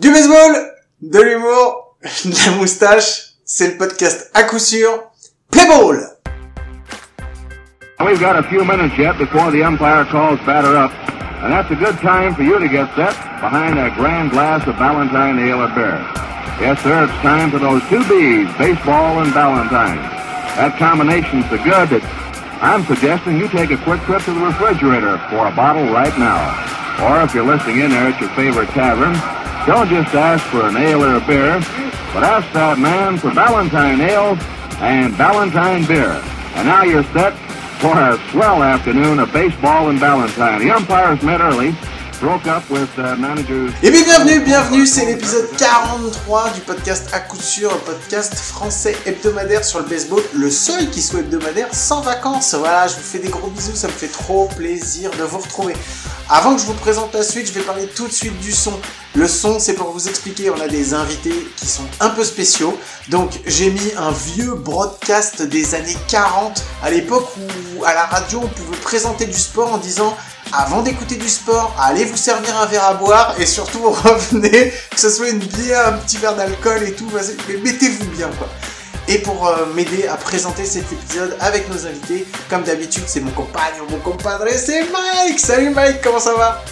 Du baseball, de l'humour, de la moustache, c'est le podcast à coup sûr. We've got a few minutes yet before the umpire calls batter up, and that's a good time for you to get set behind a grand glass of Valentine Ale or beer. Yes, sir, it's time for those two B's, baseball and Valentine. That combination's so good that I'm suggesting you take a quick trip to the refrigerator for a bottle right now. Or if you're listening in there at your favorite tavern, don't just ask for an ale or a beer, but ask that man for Valentine Ale and Valentine beer. And now you're set for a swell afternoon of baseball and Valentine. The umpires met early, Et bien bienvenue, bienvenue, c'est l'épisode 43 du podcast à coup sûr, un podcast français hebdomadaire sur le baseball, le seul qui soit hebdomadaire sans vacances. Voilà, je vous fais des gros bisous, ça me fait trop plaisir de vous retrouver. Avant que je vous présente la suite, je vais parler tout de suite du son. Le son, c'est pour vous expliquer, on a des invités qui sont un peu spéciaux. Donc j'ai mis un vieux broadcast des années 40, à l'époque où à la radio on pouvait présenter du sport en disant avant d'écouter du sport, allez vous servir un verre à boire et surtout revenez, que ce soit une bière, un petit verre d'alcool et tout, mais mettez-vous bien quoi. Et pour euh, m'aider à présenter cet épisode avec nos invités, comme d'habitude, c'est mon compagnon, mon compadre, c'est Mike. Salut Mike, comment ça va?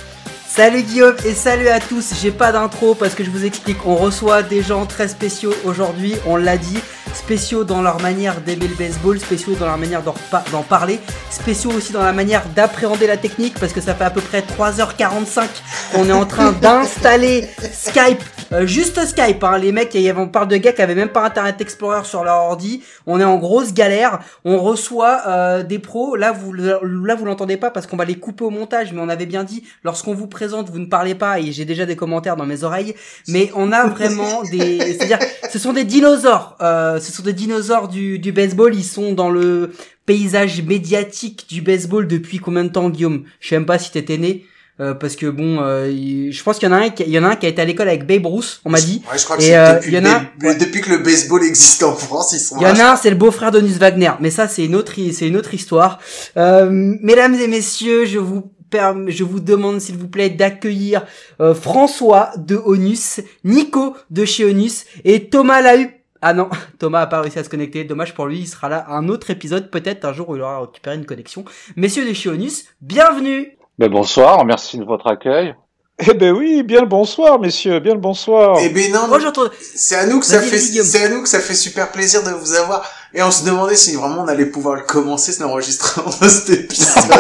Salut Guillaume et salut à tous. J'ai pas d'intro parce que je vous explique, on reçoit des gens très spéciaux aujourd'hui, on l'a dit, spéciaux dans leur manière d'aimer le baseball, spéciaux dans leur manière d'en parler, spéciaux aussi dans la manière d'appréhender la technique parce que ça fait à peu près 3h45 qu'on est en train d'installer Skype, euh, juste Skype, hein. les mecs, on parle de gars qui avaient même pas Internet Explorer sur leur ordi, on est en grosse galère, on reçoit euh, des pros, là vous là vous l'entendez pas parce qu'on va les couper au montage, mais on avait bien dit, lorsqu'on vous présente, vous ne parlez pas, et j'ai déjà des commentaires dans mes oreilles, mais on a vraiment des, c'est-à-dire, ce sont des dinosaures, euh, ce sont des dinosaures du, du baseball, ils sont dans le paysage médiatique du baseball depuis combien de temps, Guillaume? Je sais même pas si t'étais né. euh, parce que bon, euh, je pense qu'il y en a un, qui- il y en a un qui a été à l'école avec Babe Ruth, on m'a dit. Ouais, je crois que Et, c'est euh, depuis, il y en a- le- depuis que le baseball existe en France, ils sont Il y en a un, c'est le beau-frère d'Onus Wagner, mais ça c'est une autre, c'est une autre histoire. Euh, mesdames et messieurs, je vous je vous demande s'il vous plaît d'accueillir euh, François de Onus, Nico de chez Onus et Thomas Lahu. Ah non, Thomas a pas réussi à se connecter. Dommage pour lui, il sera là à un autre épisode, peut-être un jour où il aura récupéré une connexion. Messieurs de chez Onus, bienvenue. Ben bonsoir, merci de votre accueil. Eh ben oui, bien le bonsoir, messieurs, bien le bonsoir. Eh ben non, Moi j'entends. c'est à nous que ça fait, c'est à nous que ça fait super plaisir de vous avoir. Et on se demandait si vraiment on allait pouvoir le commencer, cet enregistrement de cet épisode.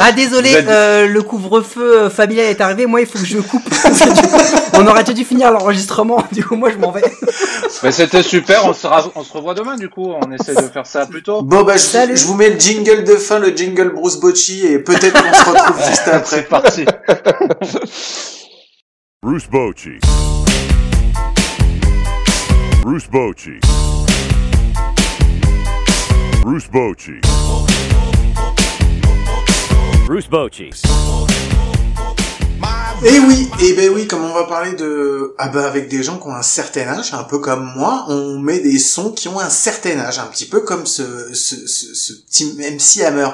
Ah désolé, euh, le couvre-feu euh, familial est arrivé. Moi, il faut que je coupe. On aurait dû finir l'enregistrement. Du coup, moi, je m'en vais. Ben c'était super, on se, ra- on se revoit demain du coup, on essaie de faire ça plus tôt. Bon bah je, Salut. je vous mets le jingle de fin, le jingle Bruce Bocci et peut-être qu'on se retrouve juste après. C'est parti. Bruce Bochy. Bruce Bochy. Bruce Bochy. Bruce Bochy. Et oui, et ben oui, comme on va parler de, ah bah avec des gens qui ont un certain âge, un peu comme moi, on met des sons qui ont un certain âge, un petit peu comme ce, ce, ce, ce petit MC Hammer.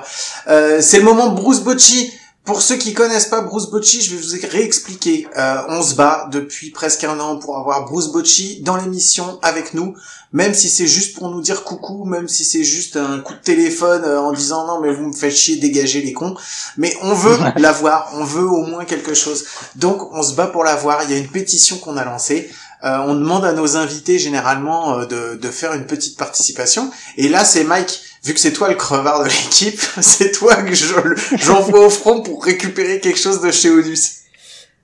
Euh, c'est le moment Bruce Bocci. Pour ceux qui connaissent pas Bruce Bocci, je vais vous réexpliquer. Euh, on se bat depuis presque un an pour avoir Bruce Bocci dans l'émission avec nous, même si c'est juste pour nous dire coucou, même si c'est juste un coup de téléphone euh, en disant non mais vous me faites chier, dégagez les cons. Mais on veut l'avoir, on veut au moins quelque chose. Donc on se bat pour l'avoir. Il y a une pétition qu'on a lancée. Euh, on demande à nos invités généralement euh, de, de faire une petite participation. Et là c'est Mike. Vu que c'est toi le crevard de l'équipe, c'est toi que je- j'envoie au front pour récupérer quelque chose de chez Onus.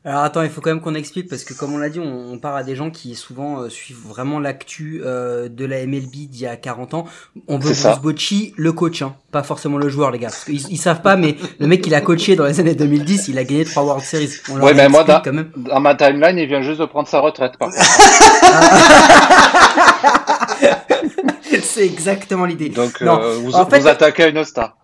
Alors attends, il faut quand même qu'on explique parce que comme on l'a dit, on, on part à des gens qui souvent euh, suivent vraiment l'actu euh, de la MLB d'il y a 40 ans. On veut. Bruce Bocci, le coach, hein, pas forcément le joueur, les gars. Parce qu'ils ils savent pas, mais le mec il a coaché dans les années 2010, il a gagné trois World Series. On Ouais, mais moi, explique dans- quand même. Dans ma timeline, il vient juste de prendre sa retraite par contre. C'est exactement l'idée. Donc Non, euh, vous, en fait- vous attaquez à une star.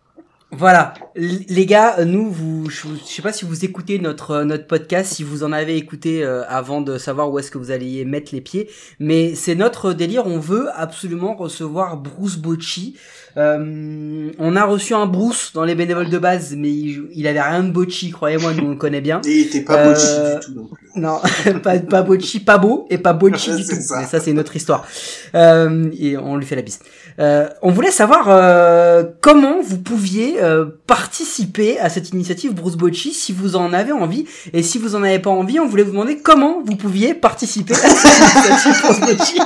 Voilà, L- les gars, nous, vous, je, je sais pas si vous écoutez notre euh, notre podcast, si vous en avez écouté euh, avant de savoir où est-ce que vous alliez mettre les pieds, mais c'est notre délire. On veut absolument recevoir Bruce Bocci. Euh, on a reçu un Bruce dans les bénévoles de base, mais il, il avait rien de Bocci, croyez-moi, nous on le connaît bien. Et il était pas Euh, Bocci du tout non plus. Non, pas, pas Bocci, pas beau et pas Bocci du tout. ça. Mais ça, c'est une autre histoire. Euh, et on lui fait la bise. Euh, on voulait savoir euh, comment vous pouviez euh, participer à cette initiative Bruce Bocci, si vous en avez envie. Et si vous en avez pas envie, on voulait vous demander comment vous pouviez participer à cette initiative Bruce Bocci.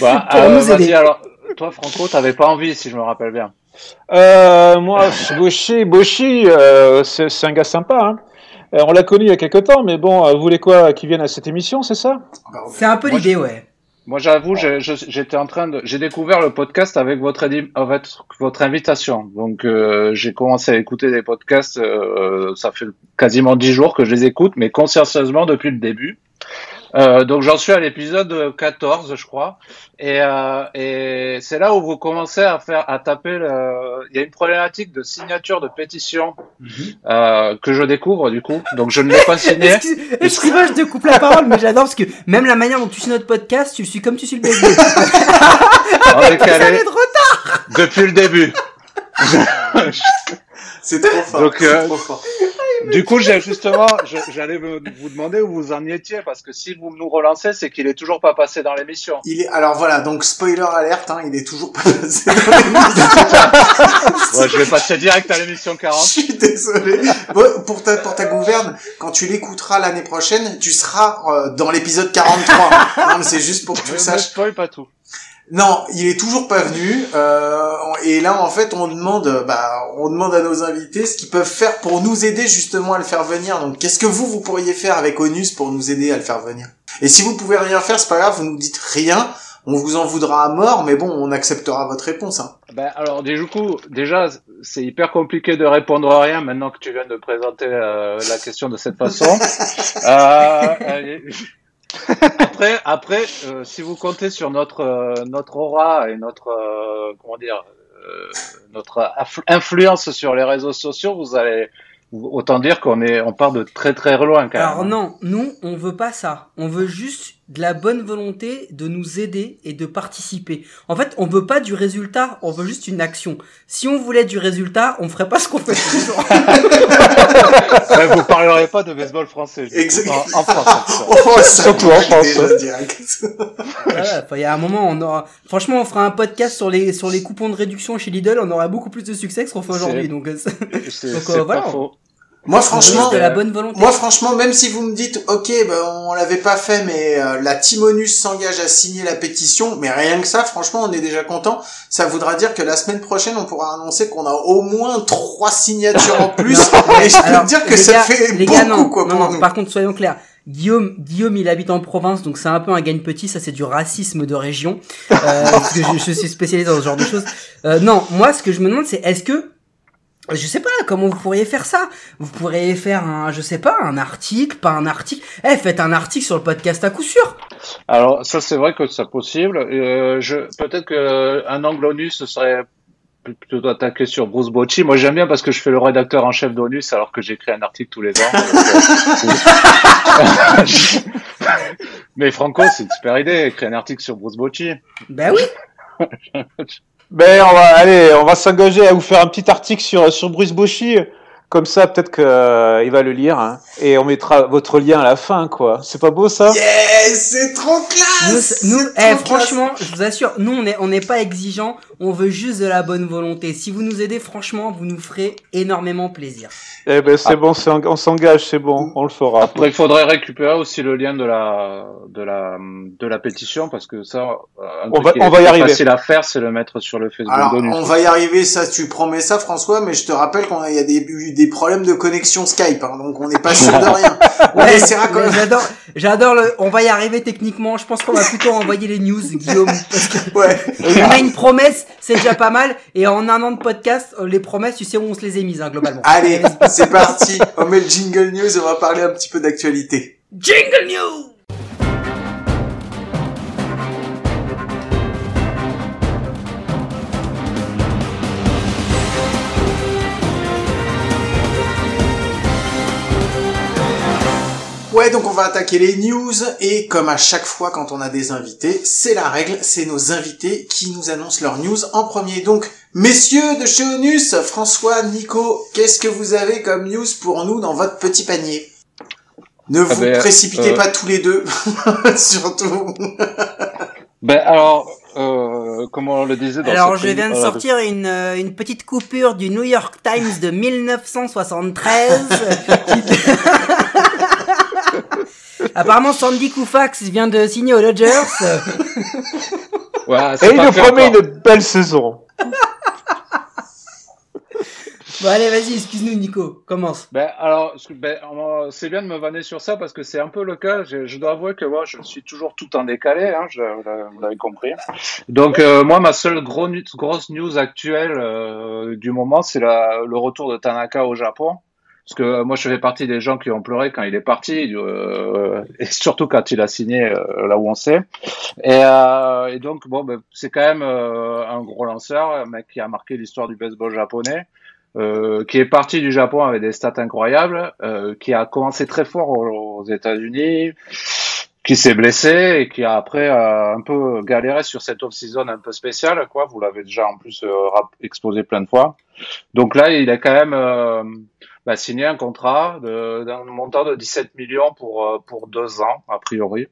Bah, Pour euh, nous vas-y, aider. alors, toi, Franco, t'avais pas envie, si je me rappelle bien. Euh, moi, Boshi, Boshi, euh, c'est c'est un gars sympa. Hein. Euh, on l'a connu il y a quelque temps, mais bon, vous voulez quoi Qu'il vienne à cette émission, c'est ça? C'est un peu Moi, l'idée, ouais. Moi, j'avoue, je- j'étais en train de, j'ai découvert le podcast avec votre, avec votre invitation. Donc, euh, j'ai commencé à écouter des podcasts. euh, ça fait quasiment dix jours que je les écoute, mais consciencieusement depuis le début. Euh, donc, j'en suis à l'épisode 14, je crois. Et, euh, et c'est là où vous commencez à faire, à taper. Le... Il y a une problématique de signature de pétition euh, que je découvre du coup. Donc, je ne l'ai pas signé. Excuse- Excuse-moi, je te coupe la parole, mais j'adore parce que même la manière dont tu suis notre podcast, tu le suis comme tu suis le calé allait de retard. depuis le début. C'est trop fort. Donc, c'est euh, trop fort. Du coup, j'ai justement, je- j'allais vous demander où vous en étiez parce que si vous nous relancez, c'est qu'il est toujours pas passé dans l'émission. Il est, alors voilà, donc spoiler alerte, hein, il est toujours pas passé dans l'émission. Ouais, je vais passer direct à l'émission Je 40. suis désolé. Bon, pour ta, pour ta gouverne, quand tu l'écouteras l'année prochaine, tu seras euh, dans l'épisode 43. non, mais c'est juste pour que tu Je le ne saches. spoil pas tout. Non, il est toujours pas venu. euh, et là, en fait, on demande, bah, on demande à nos invités ce qu'ils peuvent faire pour nous aider justement à le faire venir. Donc, qu'est-ce que vous, vous pourriez faire avec Onus pour nous aider à le faire venir? Et si vous pouvez rien faire, c'est pas grave, vous nous dites rien. On vous en voudra à mort, mais bon, on acceptera votre réponse. Hein. Ben, alors, du coup, déjà, c'est hyper compliqué de répondre à rien maintenant que tu viens de présenter euh, la question de cette façon. Euh, euh, après, après, euh, si vous comptez sur notre euh, notre aura et notre euh, comment dire euh, notre influ- influence sur les réseaux sociaux, vous allez autant dire qu'on est on part de très très loin quand Alors même. non, nous, on veut pas ça. On veut juste de la bonne volonté de nous aider et de participer. En fait, on veut pas du résultat, on veut juste une action. Si on voulait du résultat, on ferait pas ce qu'on fait tous les jours. Ouais, vous parlerez pas de baseball français. Exactement. En, en France. Oh, Surtout en France. Voilà, il y a un moment, on aura, franchement, on fera un podcast sur les, sur les coupons de réduction chez Lidl, on aura beaucoup plus de succès que ce qu'on fait aujourd'hui, donc, euh, c'est C'est Donc, c'est euh, voilà. faux. Moi, franchement, de la bonne volonté. Moi, franchement, même si vous me dites, ok, ben, on l'avait pas fait, mais euh, la Timonus s'engage à signer la pétition, mais rien que ça, franchement, on est déjà content. Ça voudra dire que la semaine prochaine, on pourra annoncer qu'on a au moins trois signatures en plus. et je peux Alors, te dire que ça gars- fait beaucoup, gars, non, quoi, non, pour non, nous. Par contre, soyons clairs. Guillaume, Guillaume, il habite en province, donc c'est un peu un gagne petit. Ça, c'est du racisme de région. Euh, parce que je, je suis spécialisé dans ce genre de choses. Euh, non, moi, ce que je me demande, c'est est-ce que je sais pas comment vous pourriez faire ça? Vous pourriez faire un, je sais pas, un article, pas un article. Eh, faites un article sur le podcast à coup sûr. Alors ça c'est vrai que c'est possible. Euh, je peut-être que un angle ONU ce serait plutôt attaqué sur Bruce Bocci. Moi j'aime bien parce que je fais le rédacteur en chef d'ONUS alors que j'écris un article tous les ans. Donc, euh, Mais Franco c'est une super idée, écrire un article sur Bruce Bocci. Ben oui. Ben, on va, allez, on va s'engager à vous faire un petit article sur, sur Bruce Bochy. Comme ça, peut-être qu'il va le lire. hein. Et on mettra votre lien à la fin, quoi. C'est pas beau, ça? Yes, c'est trop classe! Nous, nous, trop eh, classe. franchement, je vous assure, nous, on est, on n'est pas exigeants. On veut juste de la bonne volonté. Si vous nous aidez, franchement, vous nous ferez énormément plaisir. Eh ben, c'est bon, c'est en- on s'engage, c'est bon, on le fera. Après il faudrait récupérer aussi le lien de la de la de la pétition parce que ça On va- on va y arriver. facile à faire c'est le mettre sur le Facebook Alors, on va y arriver, ça, tu promets ça, François, mais je te rappelle qu'on a, il y a des, eu des problèmes de connexion Skype, hein, donc on n'est pas sûr de rien. On Ouais, essaiera quand même. J'adore, j'adore le, on va y arriver techniquement. Je pense qu'on va plutôt envoyer les news, Guillaume. Parce que Ouais. on a une promesse, c'est déjà pas mal. Et en un an de podcast, euh, les promesses, tu sais où on se les est mises, hein, globalement. Allez, c'est parti. On met le jingle news et on va parler un petit peu d'actualité. Jingle News! Ouais, donc on va attaquer les news et comme à chaque fois quand on a des invités, c'est la règle, c'est nos invités qui nous annoncent leurs news en premier. Donc, messieurs de chez Onus, François, Nico, qu'est-ce que vous avez comme news pour nous dans votre petit panier? Ne vous ben, précipitez euh, pas tous les deux, surtout. Ben alors, euh, comme on le disait dans Alors je viens de sortir une, euh, une petite coupure du New York Times de 1973. Apparemment Sandy Koufax vient de signer aux Dodgers. ouais, Et c'est il nous promet encore. une belle saison. Bon allez vas-y, excuse-nous Nico, commence. Ben alors, ben, c'est bien de me vanner sur ça parce que c'est un peu le cas. Je, je dois avouer que moi, je suis toujours tout en décalé. Hein, je, vous l'avez compris. Donc euh, moi, ma seule gros grosse news actuelle euh, du moment, c'est le retour de Tanaka au Japon. Parce que euh, moi, je fais partie des gens qui ont pleuré quand il est parti, euh, et surtout quand il a signé euh, là où on sait. Et, euh, et donc, bon, ben, c'est quand même euh, un gros lanceur, un mec qui a marqué l'histoire du baseball japonais, euh, qui est parti du Japon avec des stats incroyables, qui a commencé très fort aux, États-Unis, qui s'est blessé et qui a après un peu galéré sur cette off-season un peu spéciale, quoi. Vous l'avez déjà en plus exposé plein de fois. Donc là, il a quand même bah, signé un contrat d'un montant de 17 millions pour euh, pour deux ans a priori.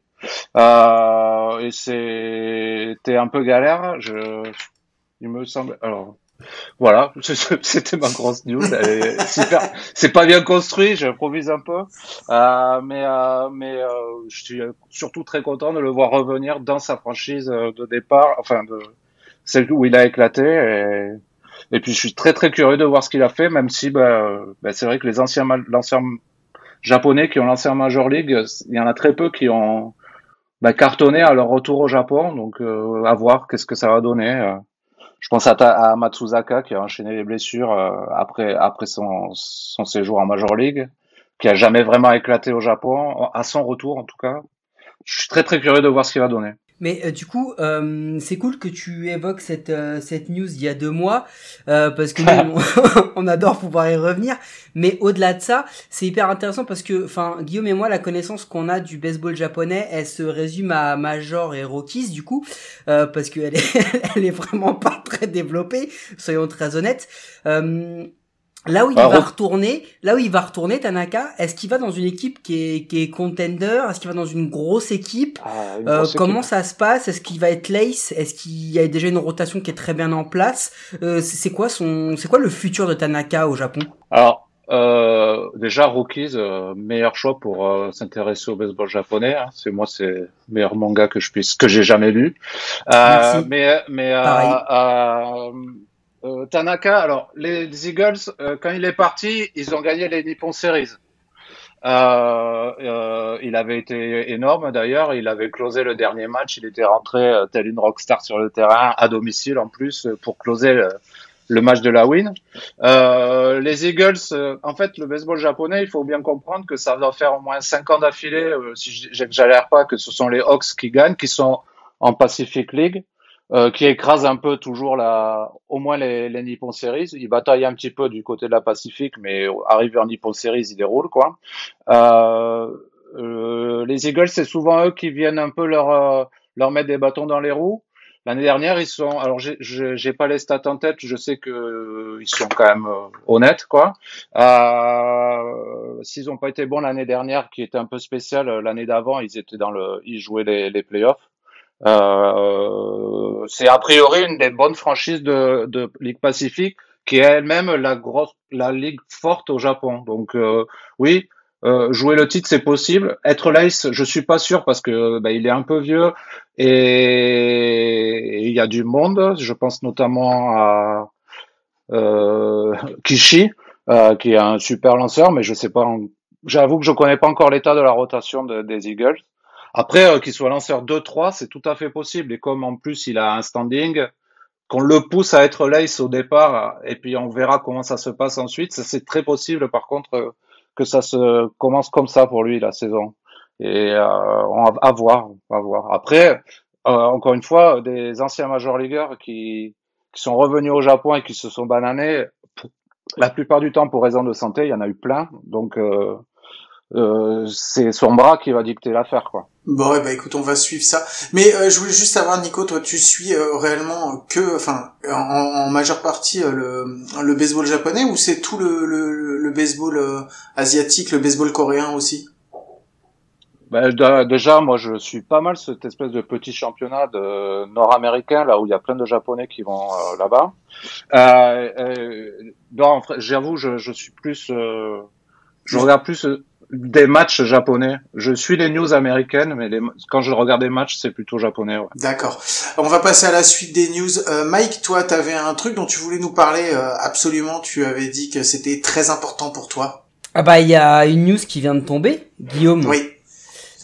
Euh, et c'était un peu galère. Je, il me semble. Alors voilà, c'était ma grosse news. C'est pas bien construit, j'improvise un peu, euh, mais euh, mais euh, je suis surtout très content de le voir revenir dans sa franchise de départ, enfin de celle où il a éclaté. Et, et puis je suis très très curieux de voir ce qu'il a fait, même si bah, euh, bah, c'est vrai que les anciens l'ancien japonais qui ont lancé en Major League, il y en a très peu qui ont bah, cartonné à leur retour au Japon. Donc euh, à voir qu'est-ce que ça va donner. euh. Je pense à Matsuzaka qui a enchaîné les blessures euh, après après son, son séjour en Major League, qui a jamais vraiment éclaté au Japon, à son retour en tout cas. Je suis très très curieux de voir ce qu'il va donner. Mais euh, du coup, euh, c'est cool que tu évoques cette euh, cette news il y a deux mois euh, parce que nous on, on adore pouvoir y revenir. Mais au-delà de ça, c'est hyper intéressant parce que, enfin, Guillaume et moi, la connaissance qu'on a du baseball japonais, elle se résume à Major et Rockies du coup, euh, parce qu'elle est elle est vraiment pas très développée, soyons très honnêtes. Là où il Ah, va retourner, là où il va retourner Tanaka, est-ce qu'il va dans une équipe qui est, qui est contender? Est-ce qu'il va dans une grosse équipe? Ah, une euh, comment ça se passe? Est-ce qu'il va être lace? Est-ce qu'il y a déjà une rotation qui est très bien en place? Euh, C'est quoi son, c'est quoi le futur de Tanaka au Japon? Alors, euh, déjà, Rookies, euh, meilleur choix pour euh, s'intéresser au baseball japonais. hein. C'est moi, c'est le meilleur manga que je puisse, que j'ai jamais lu. Euh, Merci. mais mais euh, Pareil. Euh, Tanaka, alors les Eagles, euh, quand il est parti, ils ont gagné les Nippon Series. Euh, il avait été énorme d'ailleurs, il avait closé le dernier match, il était rentré tel une rockstar sur le terrain, à domicile en plus, pour closer le, match de la win. Les Eagles, en fait, le baseball japonais, il faut bien comprendre que ça va faire au moins cinq ans d'affilée, si j'exagère pas, que ce sont les Hawks qui gagnent, qui sont en Pacific League, euh, qui écrasent un peu toujours la, au moins les, les Nippon Series. Ils bataillent un petit peu du côté de la Pacifique, mais arrivé en Nippon Series, ils déroulent quoi. Euh, euh, les Eagles, c'est souvent eux qui viennent un peu leur euh, leur mettre des bâtons dans les roues. L'année dernière, ils sont. Alors, j'ai pas les stats en tête. Je sais que euh, ils sont quand même euh, honnêtes, quoi. Euh, S'ils ont pas été bons l'année dernière, qui était un peu spéciale, euh, l'année d'avant, ils étaient dans le, ils jouaient les, les playoffs. Euh, c'est a priori une des bonnes franchises de, de Ligue Pacifique, qui est elle-même la grosse, la ligue forte au Japon. Donc euh, oui, euh, jouer le titre c'est possible. Être Lace, je suis pas sûr parce que bah, il est un peu vieux et il y a du monde. Je pense notamment à euh, Kishi, euh, qui est un super lanceur, mais je sais pas. J'avoue que je connais pas encore l'état de la rotation de- des Eagles. Après, euh, qu'il soit lanceur 2-3, c'est tout à fait possible. Et comme en plus il a un standing, qu'on le pousse à être lace au départ, et puis on verra comment ça se passe ensuite. C'est très possible, par contre, euh, que ça se commence comme ça pour lui la saison. Et euh, on va voir, à voir. Après, euh, encore une fois, des anciens major leagueurs qui, qui sont revenus au Japon et qui se sont bananés, la plupart du temps pour raison de santé, il y en a eu plein. Donc, euh, euh, c'est son bras qui va dicter l'affaire, quoi. Bon, ouais, bah écoute, on va suivre ça. Mais euh, je voulais juste savoir, Nico, toi, tu suis euh, réellement que, enfin, en, en majeure partie euh, le, le baseball japonais ou c'est tout le, le, le baseball euh, asiatique, le baseball coréen aussi? Ben, déjà, moi, je suis pas mal cette espèce de petit championnat de nord-américain, là où il y a plein de Japonais qui vont euh, là-bas. Euh, euh, non, j'avoue, je, je suis plus, euh, je regarde plus des matchs japonais. Je suis les news américaines, mais les, quand je regarde des matchs, c'est plutôt japonais. Ouais. D'accord. On va passer à la suite des news. Euh, Mike, toi, t'avais un truc dont tu voulais nous parler euh, absolument. Tu avais dit que c'était très important pour toi. Ah bah il y a une news qui vient de tomber, Guillaume. Oui.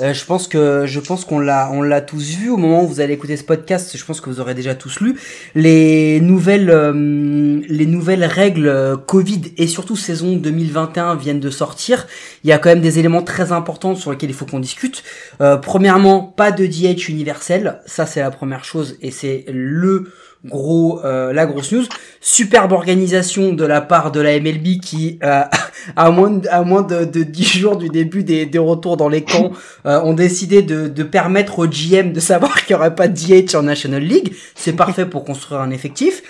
Euh, je pense que je pense qu'on l'a on l'a tous vu au moment où vous allez écouter ce podcast. Je pense que vous aurez déjà tous lu les nouvelles euh, les nouvelles règles euh, Covid et surtout saison 2021 viennent de sortir. Il y a quand même des éléments très importants sur lesquels il faut qu'on discute. Euh, premièrement, pas de DH universel, ça c'est la première chose et c'est le gros euh, la grosse news. Superbe organisation de la part de la MLB qui euh, à moins de, à moins de, de 10 jours du début des, des retours dans les camps euh, ont décidé de, de permettre au GM de savoir qu'il n'y aurait pas de DH en National League. C'est parfait pour construire un effectif.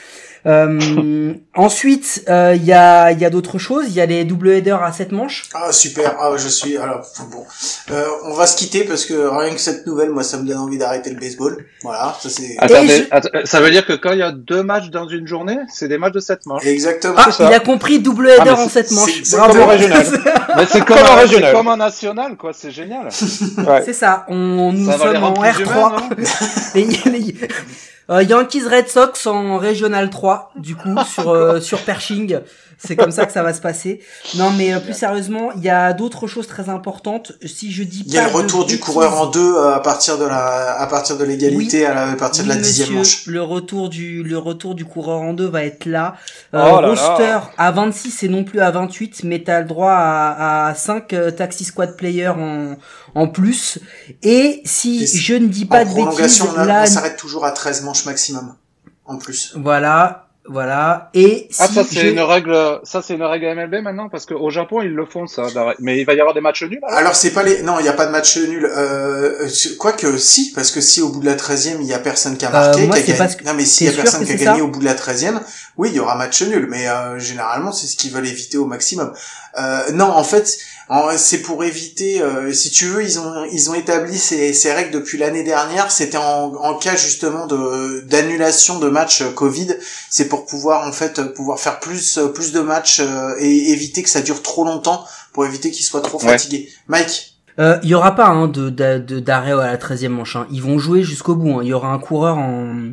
Euh, ensuite, euh, il y a, y a d'autres choses. Il y a les double headers à 7 manches. Ah super. Ah je suis. Alors bon, euh, on va se quitter parce que rien que cette nouvelle, moi, ça me donne envie d'arrêter le baseball. Voilà, ça c'est. Attendez, je- att- ça veut dire que quand il y a deux matchs dans une journée, c'est des matchs de sept manches. Exactement. Ah, ça. il a compris double header Ah, en 7 c'est- manches. c'est comme au régional. Mais c'est comme, Comme en un- c'est régional. comme en national, quoi. C'est génial. Ouais. C'est ça. On, nous Ça sommes en rendre plus R3. humains, non? Les, les- euh, Yankees Red Sox en Régional 3, du coup, sur, euh, sur Pershing. C'est comme ça que ça va se passer. Non, mais euh, plus sérieusement, il y a d'autres choses très importantes. Si je dis Il y a pas le retour du bêtises- coureur en deux euh, à partir de la à partir de l'égalité Oui. à, la, à partir de la dixième manche. Le retour du le retour du coureur en deux va être là. Oh Euh, là là. roster à 26 et non plus à 28, mais t'as le droit à, à 5 euh, taxi squad players en en plus. Et si Et je ne dis En pas de bêtises, prolongation, on, a- là, on s'arrête toujours à 13 manches maximum. En plus. voilà, voilà. Et si Ah, ça, c'est je- une règle, ça, c'est une règle MLB maintenant, parce qu'au Japon, ils le font, ça. Mais il va y avoir des matchs nuls, alors Alors c'est pas les non, il n'y a pas de match nul. Euh, quoique si, parce que si au bout de la 13e, il y a personne qui a marqué, Euh, moi, qui a gagné- que- non mais s'il y a personne qui a gagné au bout de la 13e, oui, il y aura match nul, mais euh, généralement c'est ce qu'ils veulent éviter au maximum. Euh, non, en fait, c'est pour éviter, euh, si tu veux, ils ont ils ont établi ces, ces règles depuis l'année dernière. C'était en, en cas justement de d'annulation de matchs euh, Covid. C'est pour pouvoir en fait euh, pouvoir faire plus euh, plus de matchs euh, et éviter que ça dure trop longtemps pour éviter qu'ils soient trop Ouais. fatigués. Mike. Euh, Il y aura pas hein, de d'arrêt à la 13e manche. hein. Ils vont jouer jusqu'au bout. hein. Il y aura un coureur en.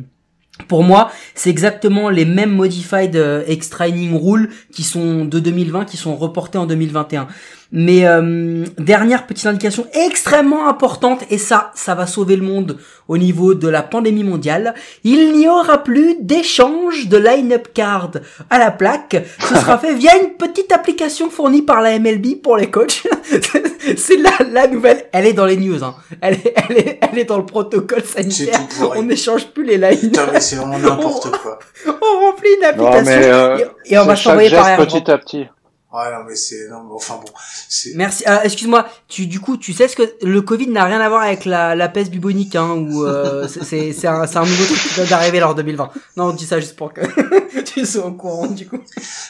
Pour moi, c'est exactement les mêmes modified euh, extra inning rules qui sont de 2020 qui sont reportés en 2021. Mais euh, dernière petite indication extrêmement importante et ça, ça va sauver le monde au niveau de la pandémie mondiale. Il n'y aura plus d'échange de line-up card à la plaque. Ce sera fait via une petite application fournie par la MLB pour les coachs. C'est la, la nouvelle. Elle est dans les news. Hein. Elle, est, elle, est, elle est dans le protocole sanitaire. On n'échange plus les line Putain, mais c'est vraiment n'importe quoi. On remplit une Non, application mais, euh, et, et on va s'envoyer par airdrop. petit à petit. Ouais, non, mais c'est, non, mais enfin bon, c'est, Merci. Euh, Excuse-moi. Tu du coup, tu sais ce que le Covid n'a rien à voir avec la, la peste bubonique, hein, ou euh, c'est- c'est c'est un, c'est un nouveau truc qui vient d'arriver lors 2020. Non, on dit ça juste pour que tu sois au courant du coup.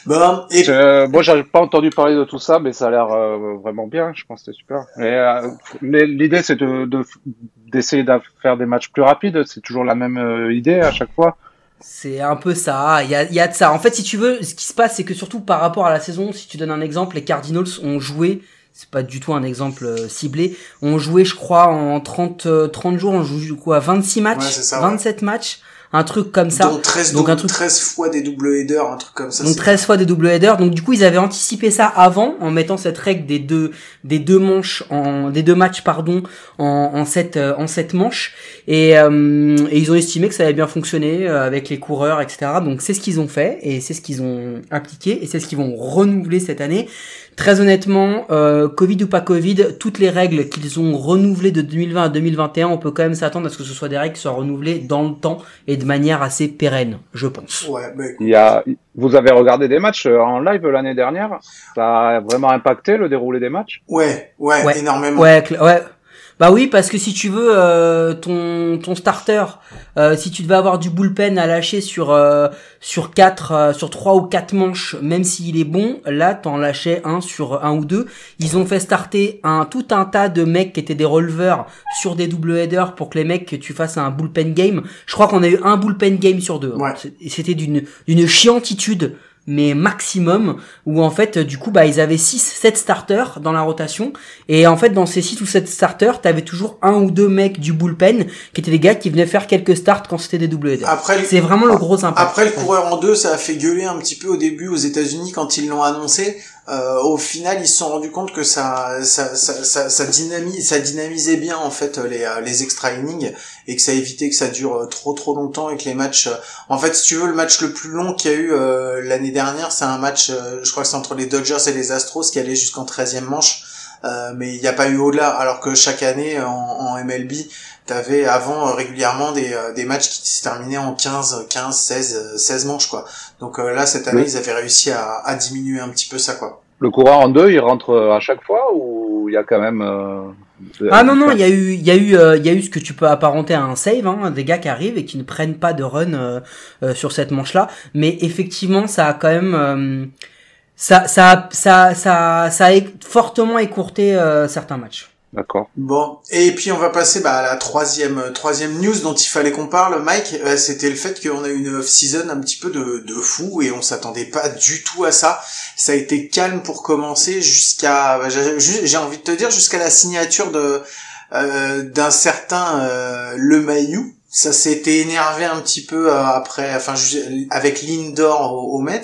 bon, et, Euh, moi, j'avais pas entendu parler de tout ça, mais ça a l'air euh, vraiment bien. Je pense que c'est super. Mais, euh, mais l'idée, c'est de de- d'essayer de, faire des matchs plus rapides. C'est toujours la même euh, idée à chaque fois. C'est un peu ça. Il y a, il y a de ça. En fait, si tu veux, ce qui se passe, c'est que surtout par rapport à la saison, si tu donnes un exemple, les Cardinals ont joué. C'est pas du tout un exemple euh, ciblé. Ont joué, je crois, en 30, euh, 30 jours, on joue quoi, 26 matchs, Ouais, c'est ça, ouais. 27 matchs, un truc comme ça. 13, Donc, dou- un truc- 13 fois des double headers, un truc comme ça. Donc c'est- 13 fois des double headers. Donc du coup, ils avaient anticipé ça avant en mettant cette règle des deux des deux manches en des deux matchs pardon en en sept euh, en sept manches et, euh, et ils ont estimé que ça avait bien fonctionné euh, avec les coureurs etc. Donc c'est ce qu'ils ont fait et c'est ce qu'ils ont appliqué et c'est ce qu'ils vont renouveler cette année. Très honnêtement, euh, Covid ou pas Covid, toutes les règles qu'ils ont renouvelées de 2020 à 2021, on peut quand même s'attendre à ce que ce soit des règles qui soient renouvelées dans le temps et de manière assez pérenne, je pense. Ouais, bah, écoute, Il y a, vous avez regardé des matchs euh, en live l'année dernière Ça a vraiment impacté le déroulé des matchs? Ouais, ouais, Ouais. énormément. Ouais, cl- ouais. Bah oui, parce que si tu veux euh, ton ton starter, euh, si tu devais avoir du bullpen à lâcher sur euh, sur quatre, euh, sur trois ou quatre manches, même s'il est bon, là t'en lâchais un sur un ou deux. Ils ont fait starter un tout un tas de mecs qui étaient des releveurs sur des double headers pour que les mecs tu fasses un bullpen game. Je crois qu'on a eu un bullpen game sur deux. Ouais. C'était d'une d'une chiantitude mais maximum où en fait du coup bah ils avaient 6 7 starters dans la rotation et en fait dans ces 6 ou 7 starters t'avais toujours un ou deux mecs du bullpen qui étaient des gars qui venaient faire quelques starts quand c'était des headers. Après, C'est vraiment le gros impact. Après le coureur en deux, ça a fait gueuler un petit peu au début aux États-Unis quand ils l'ont annoncé. Euh, au final, ils se sont rendus compte que ça, dynamise, dynamisait bien en fait les, euh, les extra innings et que ça évitait que ça dure euh, trop trop longtemps et que les matchs. En fait, si tu veux, le match le plus long qu'il y a eu l'année dernière, c'est un match, je crois que c'est entre les Dodgers et les Astros qui allait jusqu'en 13e manche. Mais il n'y a pas eu au-delà, alors que chaque année en MLB, t'avais avant euh, régulièrement des, euh, des matchs qui se terminaient en 15, 15, 16, euh, 16 manches quoi. Donc euh, là cette année Oui. ils avaient réussi à, à diminuer un petit peu ça quoi. Le coureur en deux, il rentre à chaque fois ou il y a quand même euh, Ah non non, il y a eu il y a eu euh, il y a eu ce que tu peux apparenter à un save hein, des gars qui arrivent et qui ne prennent pas de run euh, euh, sur cette manche-là, mais effectivement, ça a quand même euh, ça ça ça ça ça a fortement écourté euh, certains matchs. D'accord. Bon et puis on va passer bah, à la troisième troisième news dont il fallait qu'on parle Mike, Euh, c'était le fait qu'on a eu une off season un petit peu de, de fou et on s'attendait pas du tout à ça. Ça a été calme pour commencer jusqu'à bah, j'ai envie de te dire jusqu'à la signature de euh, d'un certain euh, Le Mailloux. Ça s'était énervé un petit peu euh, après, enfin avec Lindor au, au Mets.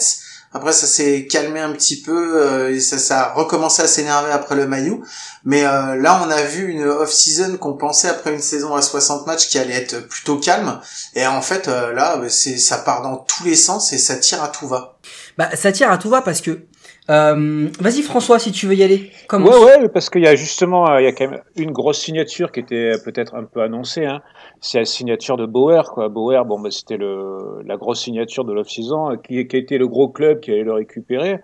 Après ça s'est calmé un petit peu euh, et ça, ça a recommencé à s'énerver après le Mailloux. Mais euh, là on a vu une off-season qu'on pensait après une saison à 60 matchs qui allait être plutôt calme. Et en fait euh, là c'est ça part dans tous les sens et ça tire à tout va. Bah ça tire à tout va parce que euh, vas-y François si tu veux y aller. Commence. Ouais, parce qu'il y a justement, euh, il y a quand même une grosse signature qui était peut-être un peu annoncée. Hein. C'est la signature de Bauer, quoi. Bauer, bon, bah, c'était la grosse signature de l'off-season, euh, qui, qui a été le gros club qui allait le récupérer.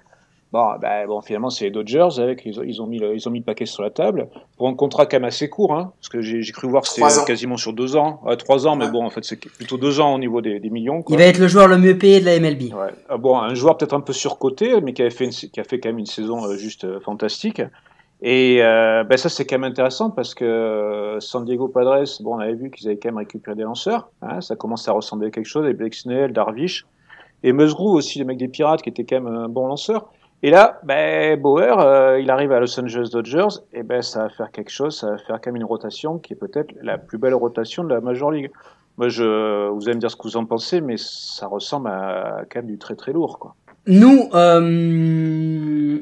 Bon, bah, bon, finalement, c'est les Dodgers avec, ils ont, ils ont mis le, ils ont mis le paquet sur la table pour un contrat quand même assez court, hein, parce que j'ai cru voir que c'était quasiment sur deux ans, ouais, trois ans, mais Ouais. bon, en fait, c'est plutôt deux ans au niveau des, des millions. Quoi. Il va être le joueur le mieux payé de la MLB. Ouais. Ah bon, un joueur peut-être un peu surcoté, mais qui avait fait, une, qui a fait quand même une saison euh, juste euh, fantastique. Et euh, ben ça c'est quand même intéressant parce que San Diego Padres, bon on avait vu qu'ils avaient quand même récupéré des lanceurs, hein, ça commence à ressembler à quelque chose, avec Blake Snell, Darvish et Musgrove aussi, le mec des Pirates qui était quand même un bon lanceur. Et là, ben Bauer, euh, il arrive à Los Angeles Dodgers, et ben ça va faire quelque chose, ça va faire quand même une rotation qui est peut-être la plus belle rotation de la Major League. Moi, je, vous allez me dire ce que vous en pensez, mais ça ressemble à quand même du très très lourd, quoi. Nous, euh,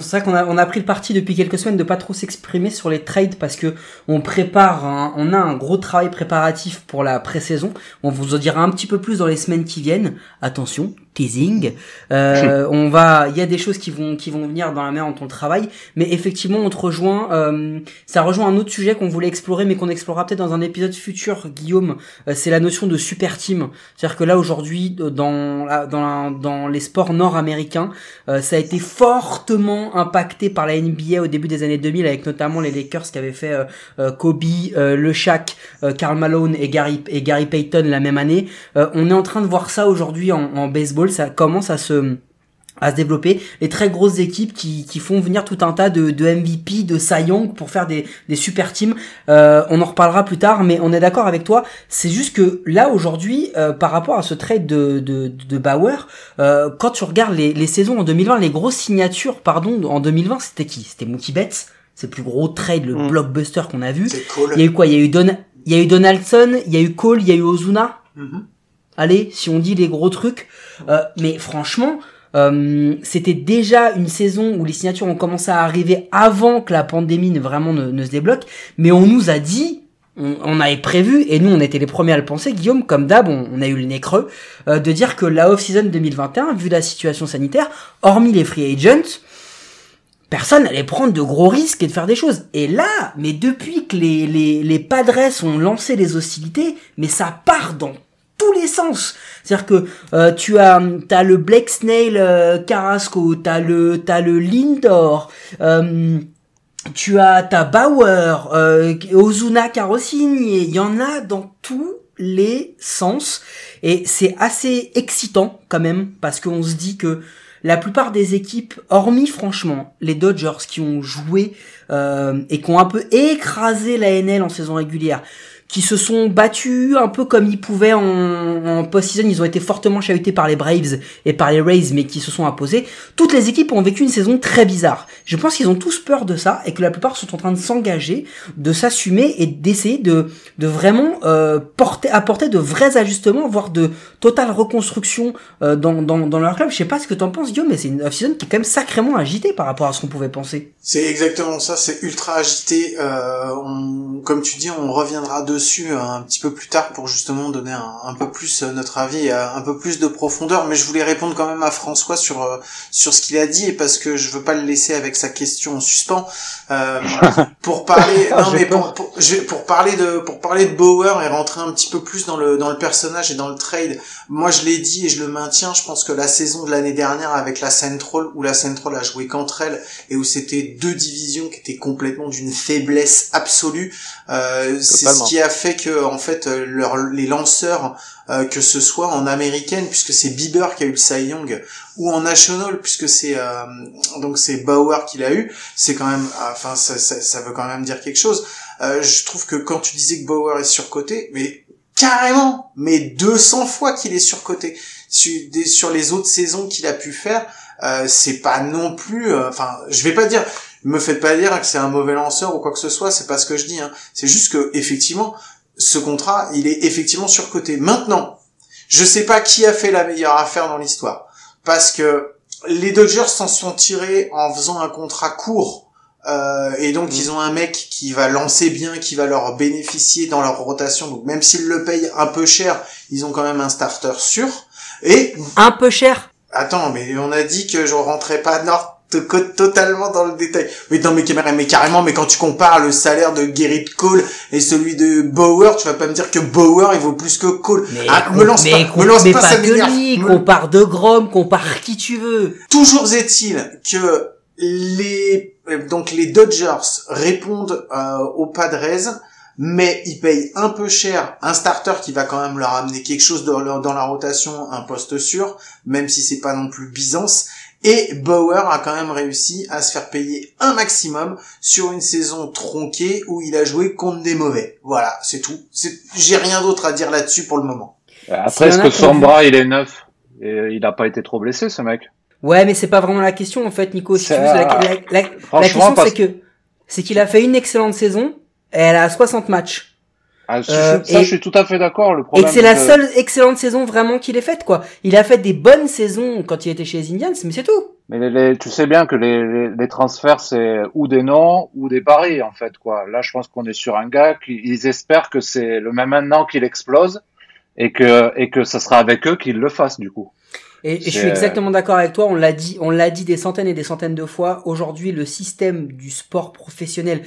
c'est vrai qu'on a, on a pris le parti depuis quelques semaines de pas trop s'exprimer sur les trades parce que on prépare, on a un gros travail préparatif pour la pré-saison. On vous en dira un petit peu plus dans les semaines qui viennent. Attention, teasing. Euh, on va, il y a des choses qui vont, qui vont venir dans la mer dont on travaille, mais effectivement, on te rejoint. euh, ça rejoint un autre sujet qu'on voulait explorer, mais qu'on explorera peut-être dans un épisode futur, Guillaume. Euh, c'est la notion de super team. C'est-à-dire que là aujourd'hui, dans la- dans la- dans les sports nord-américains, euh, ça a été fortement impacté par la NBA au début des années 2000, avec notamment les Lakers qui avaient fait euh, euh, Kobe, euh, le Shaq, euh, Karl Malone et Gary et Gary Payton la même année. Euh, on est en train de voir ça aujourd'hui en, en baseball. Ça commence à se à se développer les très grosses équipes qui, qui font venir tout un tas de, de MVP, de Cy Young pour faire des, des super teams. Euh, on en reparlera plus tard, mais on est d'accord avec toi. C'est juste que là aujourd'hui, euh, par rapport à ce trade de, de, de Bauer, euh, quand tu regardes les, les saisons en 2020, les grosses signatures, pardon, en 2020, c'était qui? C'était Mookie Betts. C'est le plus gros trade, le Mm. blockbuster qu'on a vu. C'est cool. Il y a eu quoi? Il y a eu Don, il y a eu Donaldson, il y a eu Cole, il y a eu Ozuna. Mhm. Allez, si on dit les gros trucs. Euh, mais franchement, euh, c'était déjà une saison où les signatures ont commencé à arriver avant que la pandémie ne vraiment ne, se débloque. Mais on nous a dit, on, avait prévu, et nous on était les premiers à le penser, Guillaume, comme d'hab, on, on a eu le nez creux, euh, de dire que la off-season 2021, vu la situation sanitaire, hormis les free agents, personne n'allait prendre de gros risques et de faire des choses. Et là, mais depuis que les, les, les Padres ont lancé les hostilités, mais ça part dans tous les sens. C'est-à-dire que euh, tu as t'as le Blake Snail euh, Carrasco, t'as le t'as le Lindor, euh, tu as ta Bauer, euh, Ozuna Carrossini, il y en a dans tous les sens et c'est assez excitant quand même parce qu'on se dit que la plupart des équipes, hormis franchement les Dodgers qui ont joué euh, et qui ont un peu écrasé la NL en saison régulière, qui se sont battus un peu comme ils pouvaient en, post-season. Ils ont été fortement chahutés par les Braves et par les Rays, mais qui se sont imposés. Toutes les équipes ont vécu une saison très bizarre. Je pense qu'ils ont tous peur de ça et que la plupart sont en train de s'engager, de s'assumer et d'essayer de, de vraiment euh, porter, apporter de vrais ajustements, voire de totale reconstruction euh, dans, dans, dans leur club. Je sais pas ce que t'en penses, Guillaume, mais c'est une off-season qui est quand même sacrément agitée par rapport à ce qu'on pouvait penser. C'est exactement ça, c'est ultra agité. Euh, on, comme tu dis, on reviendra dessus un petit peu plus tard pour justement donner un, un peu plus euh, notre avis et un peu plus de profondeur. Mais je voulais répondre quand même à François sur euh, sur ce qu'il a dit et parce que je veux pas le laisser avec sa question en suspens. Euh, pour parler, non mais pour, parler de pour parler de Bauer et rentrer un petit peu plus dans le dans le personnage et dans le trade. Moi je l'ai dit et je le maintiens. Je pense que la saison de l'année dernière avec la Central où la Central a joué qu'entre elles et où c'était deux divisions qui étaient complètement d'une faiblesse absolue. Euh, c'est ce qui a fait que en fait euh, leur, les lanceurs euh, que ce soit en américaine puisque c'est Bieber qui a eu le Cy Young ou en national puisque c'est euh, donc c'est Bauer qui l'a eu. C'est quand même enfin ça, ça, ça veut quand même dire quelque chose. Euh, je trouve que quand tu disais que Bauer est surcoté mais carrément mais 200 fois qu'il est surcoté. Sur, sur les autres saisons qu'il a pu faire euh, c'est pas non plus euh, enfin je vais pas dire me faites pas dire que c'est un mauvais lanceur ou quoi que ce soit c'est pas ce que je dis hein. c'est juste que effectivement ce contrat il est effectivement surcoté maintenant je sais pas qui a fait la meilleure affaire dans l'histoire parce que les Dodgers s'en sont tirés en faisant un contrat court euh, et donc ils ont un mec qui va lancer bien, qui va leur bénéficier dans leur rotation. Donc même s'ils le payent un peu cher, ils ont quand même un starter sûr. Et Un peu cher. attends, mais on a dit que je rentrais pas non, totalement dans le détail. Mais non, mais, mais carrément, mais quand tu compares le salaire de Gerrit Cole et celui de Bauer, tu vas pas me dire que Bauer il vaut plus que Cole. Mais, Ah, me lance mais, pas, me lance mais pas, pas que lui, Me- compare De Grom, compare qui tu veux. Toujours est-il que les donc les Dodgers répondent euh, aux Padres, mais ils payent un peu cher un starter qui va quand même leur amener quelque chose dans, leur- dans la rotation, un poste sûr, même si c'est pas non plus Byzance. Et Bauer a quand même réussi à se faire payer un maximum sur une saison tronquée où il a joué contre des mauvais. Voilà, c'est tout. J'ai rien d'autre à dire là-dessus pour le moment. Après, est-ce que bras, il est neuf et il n'a pas été trop blessé, ce mec Ouais, mais c'est pas vraiment la question en fait, Nico. Si tu C'est- veux, la, la- la- la Franchement, question parce- c'est que c'est qu'il a fait une excellente saison et elle a 60 matchs. Ah, je- Euh, ça, et- je suis tout à fait d'accord. Le Et problème, que c'est la que- seule excellente saison vraiment qu'il ait faite quoi. Il a fait des bonnes saisons quand il était chez les Indians, mais c'est tout. Mais les, les- tu sais bien que les, transferts, c'est ou des noms ou des paris, en fait, quoi. Là, je pense qu'on est sur un gars qui, ils espèrent que c'est le même maintenant qu'il explose et que, et que ça sera avec eux qu'ils le fassent, du coup. Et, et je suis exactement d'accord avec toi. On l'a dit, on l'a dit des centaines et des centaines de fois. Aujourd'hui, le système du sport professionnel,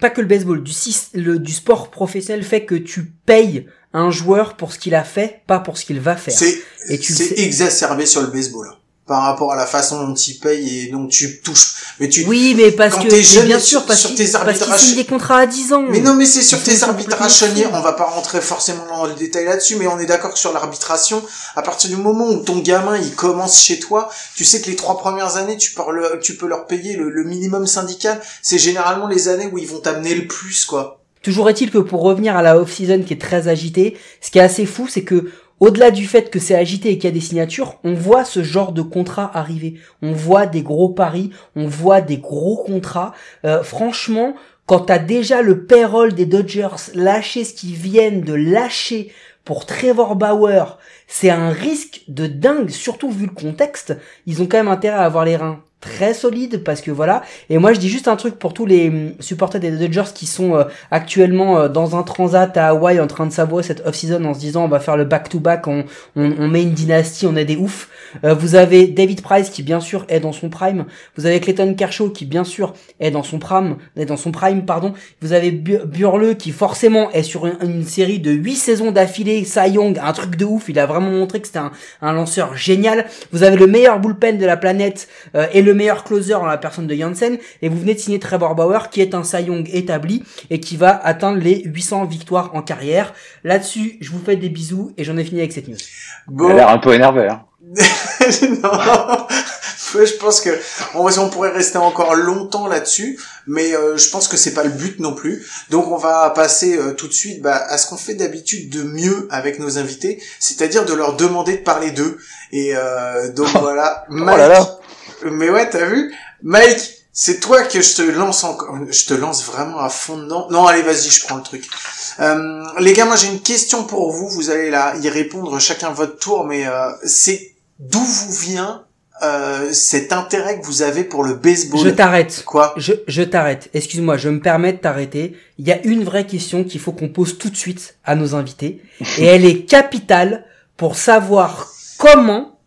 pas que le baseball, du, le, du sport professionnel fait que tu payes un joueur pour ce qu'il a fait, pas pour ce qu'il va faire. C'est exacerbé sur le baseball par rapport à la façon dont il paye et donc tu touches. Mais tu Oui, mais parce Quand que t'es mais jeune bien sûr parce sur tes parce arbitrages- signe des contrats à 10 ans. Mais non, mais c'est sur tes arbitrages fous. on va pas rentrer forcément dans le détail là-dessus, mais on est d'accord que sur l'arbitration, à partir du moment où ton gamin il commence chez toi, tu sais que les trois premières années, tu peux, le- tu peux leur payer le, le minimum syndical, c'est généralement les années où ils vont t'amener le plus, quoi. Toujours est-il que pour revenir à la off-season qui est très agitée, ce qui est assez fou, c'est que au-delà du fait que c'est agité et qu'il y a des signatures, on voit ce genre de contrat arriver. On voit des gros paris, on voit des gros contrats. Euh, franchement, quand t'as déjà le payroll des Dodgers lâché ce qu'ils viennent de lâcher pour Trevor Bauer, c'est un risque de dingue, surtout vu le contexte. Ils ont quand même intérêt à avoir les reins très solide parce que voilà. Et moi, je dis juste un truc pour tous les hum, supporters des Dodgers qui sont euh, actuellement euh, dans un transat à Hawaï en train de savourer cette off-season en se disant on va faire le back-to-back, on, on, on met une dynastie, on est des oufs. Euh, vous avez David Price qui bien sûr est dans son prime. Vous avez Clayton Kershaw qui bien sûr est dans son prime, est dans son prime pardon. Vous avez Bu- Burle qui forcément est sur une, une série de 8 saisons d'affilée, Cy Young, un truc de ouf. Il a vraiment montré que c'était un, un lanceur génial. Vous avez le meilleur bullpen de la planète euh, et le meilleur closer dans la personne de Janssen. Et vous venez de signer Trevor Bauer qui est un Cy Young établi et qui va atteindre les 800 victoires en carrière. Là-dessus, je vous fais des bisous et j'en ai fini avec cette news. Il Bon, a l'air un peu énervé. Hein. non. Je pense que on, on pourrait rester encore longtemps là-dessus, mais euh, je pense que c'est pas le but non plus. Donc on va passer euh, tout de suite bah, à ce qu'on fait d'habitude de mieux avec nos invités, c'est-à-dire de leur demander de parler d'eux. Et euh, donc voilà, Mike. là là. Mais ouais, t'as vu, Mike. C'est toi que je te lance encore. Je te lance vraiment à fond dedans. Non, allez, vas-y, je prends le truc. Euh, les gars, moi j'ai une question pour vous. Vous allez là y répondre chacun votre tour, mais euh, c'est d'où vous vient euh, cet intérêt que vous avez pour le baseball? Je t'arrête. Quoi? Je, je t'arrête. Excuse-moi, je me permets de t'arrêter. Il y a une vraie question qu'il faut qu'on pose tout de suite à nos invités. et elle est capitale pour savoir comment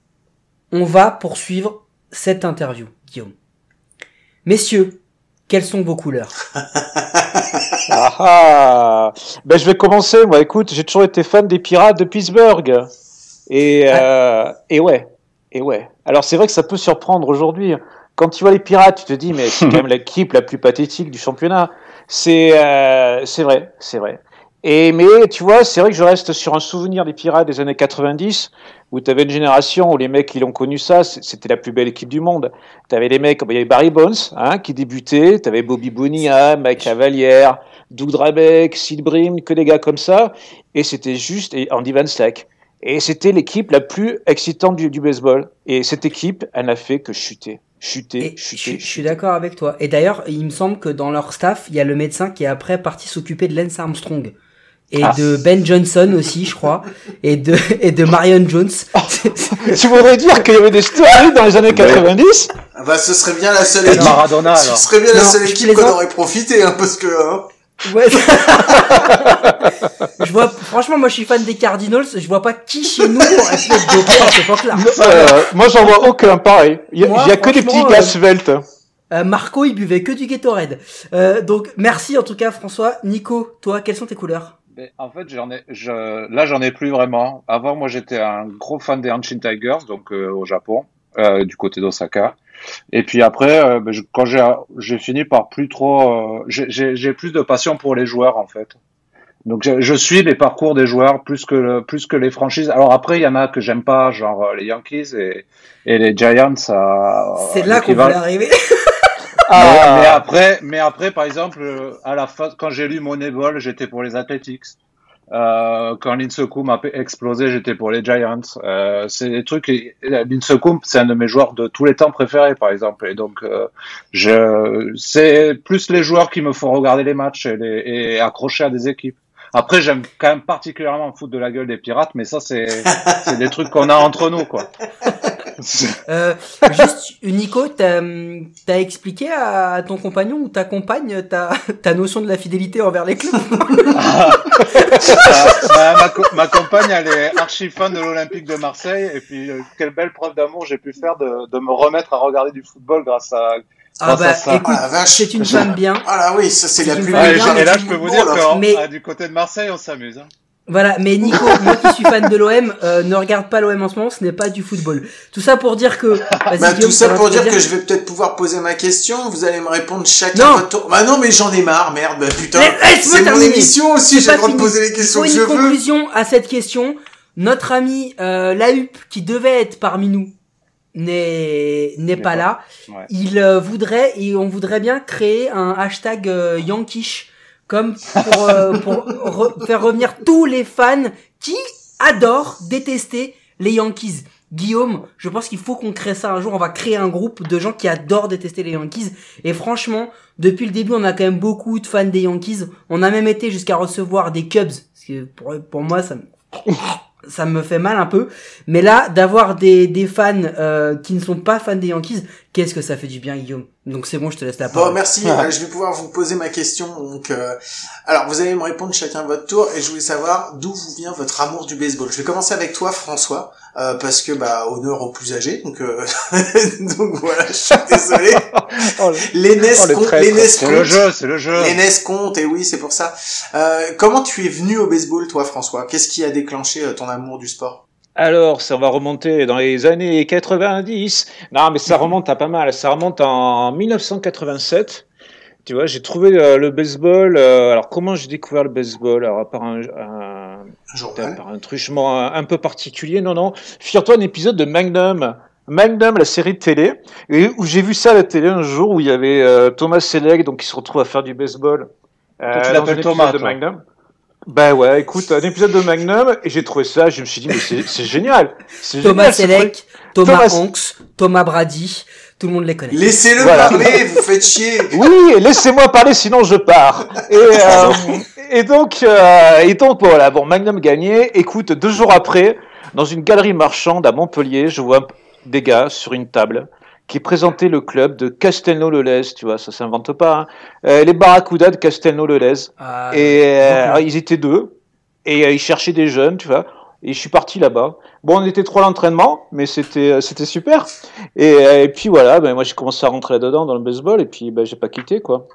on va poursuivre cette interview, Guillaume. Messieurs, quelles sont vos couleurs? Ah ah Ben je vais commencer. Moi, écoute, j'ai toujours été fan des Pirates de Pittsburgh. Et euh, et ouais, et ouais. Alors c'est vrai que ça peut surprendre aujourd'hui. Quand tu vois les Pirates, tu te dis mais c'est quand même l'équipe la plus pathétique du championnat. C'est euh, c'est vrai, c'est vrai. Et mais tu vois, c'est vrai que je reste sur un souvenir des Pirates des années 90 où tu avais une génération où les mecs qui l'ont connu ça, c'était la plus belle équipe du monde. Tu avais les mecs, il y avait Barry Bonds hein, qui débutait, tu avais Bobby Bonilla, Mike Cavalière, Doug Drabeck, Sid Brim, que des gars comme ça, et c'était juste et Andy Van Slyke. Et c'était l'équipe la plus excitante du, du baseball. Et cette équipe, elle n'a fait que chuter, chuter, Et je, chuter. je suis chuter. d'accord avec toi. Et d'ailleurs, il me semble que dans leur staff, il y a le médecin qui est après parti s'occuper de Lance Armstrong. Et Ah. de Ben Johnson aussi, je crois. Et de, et de Marion Jones. tu voudrais dire qu'il y avait des stories dans les années 90 Ah Bah ce serait bien la seule équipe. Maradona Ce alors. serait bien la seule équipe qu'on aurait profité, hein, parce que. Hein. Ouais. je vois, franchement, moi, je suis fan des Cardinals. Je vois pas qui chez nous aurait pu être dopé à cette époque-là. Euh, Moi, j'en vois aucun pareil. Il y a, Moi, il y a que des petits franchement, gars euh, sveltes. Euh, Marco, il buvait que du Gatorade. Euh, donc, merci en tout cas, François. Nico, toi, quelles sont tes couleurs? Mais en fait, j'en ai, je, là, j'en ai plus vraiment. Avant, moi, j'étais un gros fan des Hanshin Tigers, donc euh, au Japon, euh, du côté d'Osaka. Et puis après, euh, ben, je- quand j'ai, j'ai fini par plus trop, euh, j'ai- j'ai plus de passion pour les joueurs en fait. Donc je, je suis les parcours des joueurs plus que le- plus que les franchises. Alors après, il y en a que j'aime pas, genre euh, les Yankees et, et les Giants. à- C'est là qu'on voulait arriver. Ah. mais, mais après, mais après, par exemple, euh, à la fin, quand j'ai lu Moneyball, j'étais pour les Athletics. Euh, quand Linsekum a explosé, j'étais pour les Giants. Euh, c'est des trucs. et Linsekum, c'est un de mes joueurs de tous les temps préférés, par exemple. Et donc, euh, je, c'est plus les joueurs qui me font regarder les matchs et, les, et accrocher à des équipes. Après, j'aime quand même particulièrement me foutre de la gueule des pirates, mais ça, c'est, c'est des trucs qu'on a entre nous, quoi. Euh, juste, Nico, t'as as expliqué à ton compagnon ou ta compagne ta, ta notion de la fidélité envers les clubs? Ma, ma, co- ma compagne, elle est archi fan de l'Olympique de Marseille. Et puis, euh, quelle belle preuve d'amour j'ai pu faire de, de me remettre à regarder du football grâce à. Ah grâce à bah, ça. écoute, Ah, c'est une femme bien. Ah là oui, ça c'est la plus bien, et, là, je peux vous dire que Mais- ah, du côté de Marseille, on s'amuse. Hein. Voilà, mais Nico, moi qui suis fan de l'OM, euh, ne regarde pas l'OM en ce moment, ce n'est pas du football. Tout ça pour dire que... Bah, Guillaume, tout ça pour dire que je vais peut-être pouvoir poser ma question. Vous allez me répondre chacun Non. votre tour. Bah non, mais j'en ai marre, merde. Bah putain, laisse-moi c'est mon émission aussi. J'ai le droit de poser les questions que je une veux. conclusion à cette question. Notre ami euh, Lahup, qui devait être parmi nous, n'est n'est pas pas. là. Ouais. Il euh, voudrait et on voudrait bien créer un hashtag euh, Yankish comme pour, euh, faire revenir tous les fans qui adorent détester les Yankees. Guillaume, je pense qu'il faut qu'on crée ça un jour. On va créer un groupe de gens qui adorent détester les Yankees. Et franchement, depuis le début, on a quand même beaucoup de fans des Yankees. On a même été jusqu'à recevoir des Cubs. Parce que pour, moi, ça me fait mal un peu. Mais là, d'avoir des, des fans euh, qui ne sont pas fans des Yankees, qu'est-ce que ça fait du bien, Guillaume Donc c'est bon, je te laisse la Bon, parole. merci. Euh, je vais pouvoir vous poser ma question. Donc, euh, alors, vous allez me répondre chacun votre tour, et je voulais savoir d'où vous vient votre amour du baseball. Je vais commencer avec toi, François, euh, parce que bah honneur aux plus âgés. Donc, euh, donc voilà, je suis désolé. Oh, le- Les NES Oh, NES C'est le jeu, c'est le jeu. Les NES comptent, et oui, c'est pour ça. Euh, comment tu es venu au baseball, toi, François? Qu'est-ce qui a déclenché euh, ton amour du sport? Alors, ça va remonter dans les années 90. Non, mais ça remonte à pas mal. Ça remonte en 1987. Tu vois, j'ai trouvé euh, le baseball. euh, alors, comment j'ai découvert le baseball? Alors, par un, un, Un par un truchement un, un peu particulier. Non, non. Figure-toi un épisode de Magnum. Magnum, la série de télé, et où j'ai vu ça à la télé un jour où il y avait euh, Thomas Selleck, donc qui se retrouve à faire du baseball. Toi, tu l'appelles épisode Thomas, de toi. Magnum. Ben ouais, écoute, un épisode de Magnum, et j'ai trouvé ça, je me suis dit, mais c'est génial. C'est Thomas. Selleck, Thomas Thomas- Hanks, Thomas Brady, tout le monde les connaît. Laissez-le Voilà. parler, vous faites chier. Oui, laissez-moi parler, sinon je pars. Et, euh, et donc, euh, et donc voilà, bon, Magnum gagné. Écoute, deux jours après, dans une galerie marchande à Montpellier, je vois des gars sur une table qui présentaient le club de Castelnau-le-Lez, tu vois, ça s'invente pas. hein. Euh, les Barracudas de Castelnau-le-Lez. Ah, Et euh, donc, ils étaient deux, et euh, ils cherchaient des jeunes, tu vois. Et je suis parti là-bas. Bon, on était trois à l'entraînement, mais c'était euh, c'était super. Et, euh, et puis voilà, ben moi j'ai commencé à rentrer là-dedans dans le baseball, et puis ben j'ai pas quitté quoi.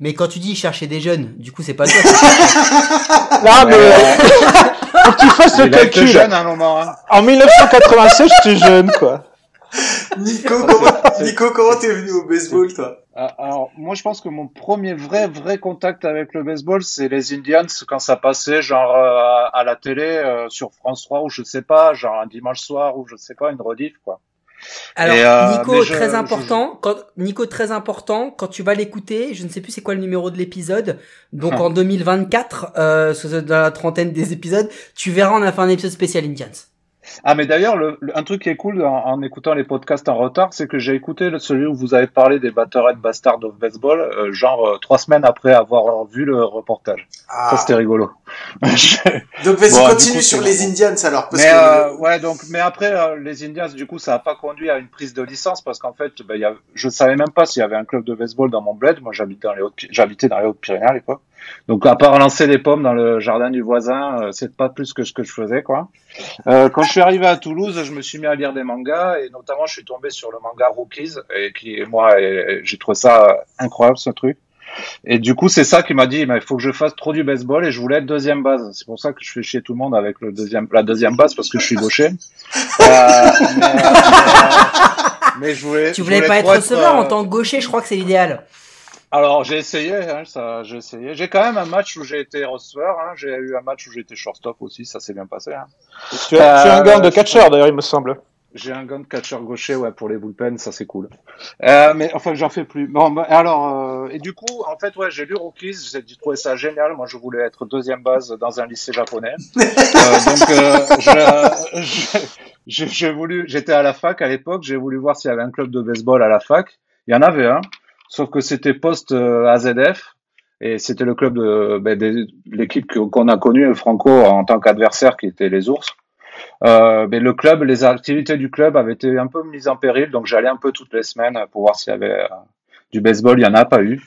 Mais quand tu dis chercher des jeunes, du coup c'est pas toi. Non, mais Ouais. faut que tu fasses le Il a été calcul. jeune à un moment. Hein. En 1996, j'étais jeune, quoi. Nico, comment, Nico, comment t'es venu au baseball, toi? Ah, Alors, moi, je pense que mon premier vrai, vrai contact avec le baseball, c'est les Indians quand ça passait, genre euh, à la télé euh, sur France 3 ou je sais pas, genre un dimanche soir ou je sais pas, une rediff quoi. Alors euh, Nico je- très je- important, quand Nico très important, quand tu vas l'écouter, je ne sais plus c'est quoi le numéro de l'épisode, donc Ah. en 2024, euh, dans la trentaine des épisodes, tu verras on a fait un épisode spécial Indians. Ah, mais d'ailleurs, le, le- un truc qui est cool en, en écoutant les podcasts en retard, c'est que j'ai écouté celui où vous avez parlé des Batterhead Bastards of Baseball, euh, genre euh, trois semaines après avoir vu le reportage. Ah. Ça, c'était rigolo. Donc vas-y, Bon, continue coup, sur les. Indians alors, parce mais que euh, ouais donc mais après les Indians du coup ça n'a pas conduit à une prise de licence parce qu'en fait ben, y a, je savais même pas s'il y avait un club de baseball dans mon bled moi j'habitais dans les Hautes-Pyrénées à l'époque donc à part lancer des pommes dans le jardin du voisin euh, c'est pas plus que ce que je faisais quoi euh, quand je suis arrivé à Toulouse je me suis mis à lire des mangas et notamment je suis tombé sur le manga Rookies et qui et moi et- et j'ai trouvé ça incroyable ce truc et du coup, c'est ça qui m'a dit, mais il faut que je fasse trop du baseball et je voulais être deuxième base. C'est pour ça que je fais chier tout le monde avec le deuxième, la deuxième base parce que je suis gaucher. Euh, mais, mais- mais je voulais. Tu je voulais pas être receveur euh, en tant que gaucher, je crois que c'est l'idéal. Alors j'ai essayé, hein, ça, j'ai essayé. J'ai quand même un match où j'ai été receveur. Hein, j'ai eu un match où j'ai été shortstop aussi, ça s'est bien passé. Hein. Tu as, tu as un Euh, gars de je catcheur, d'ailleurs, il me semble. J'ai un gun de catcher gaucher, ouais, pour les bullpens, ça c'est cool. Euh, mais enfin, j'en fais plus. Bon, bah, alors, euh, et du coup, en fait, ouais, j'ai lu Rockies, j'ai trouvé ça génial. Moi, je voulais être deuxième base dans un lycée japonais. Euh, donc, j'ai voulu, j'étais à la fac à l'époque, j'ai voulu voir s'il y avait un club de baseball à la fac. Il y en avait un, sauf que c'était post euh, AZF. Et c'était le club de ben, l'équipe qu'on a connue, Franco, en tant qu'adversaire, qui était les ours. Euh, mais le club, les activités du club avaient été un peu mises en péril, donc j'allais un peu toutes les semaines pour voir s'il y avait euh, du baseball. Il y en a pas eu.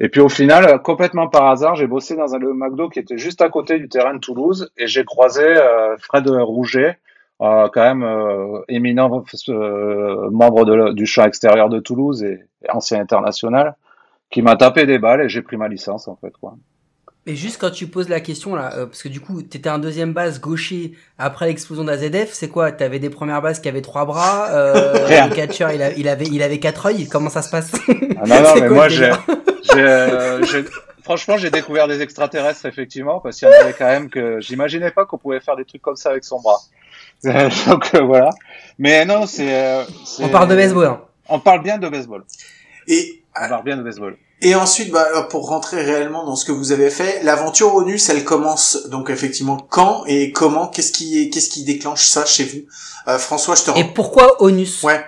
Et puis au final, complètement par hasard, j'ai bossé dans un le McDo qui était juste à côté du terrain de Toulouse et j'ai croisé euh, Fred Rouget, quand même euh, éminent euh, membre de du champ extérieur de Toulouse et, et ancien international, qui m'a tapé des balles et j'ai pris ma licence en fait. Quoi. Mais juste quand tu poses la question là, euh, parce que du coup t'étais un deuxième base gaucher après l'explosion d'AZF, c'est quoi? T'avais des premières bases qui avaient trois bras, euh, Rien. le catcher il, a- il avait il avait quatre yeux. Comment ça se passe? Ah non, non, mais quoi moi, j'ai- franchement, j'ai découvert des extraterrestres, effectivement, parce qu'il y en avait quand même que j'imaginais pas qu'on pouvait faire des trucs comme ça avec son bras. Donc, euh, voilà. Mais non, c'est, euh, c'est- On parle de baseball. hein. On parle bien de baseball. et On parle bien de baseball. et ensuite, bah, pour rentrer réellement dans ce que vous avez fait, l'aventure ONUS, elle commence donc effectivement quand et comment? Qu'est-ce qui qu'est-ce qui déclenche ça chez vous? Euh, François, je te Et pourquoi ONUS Ouais.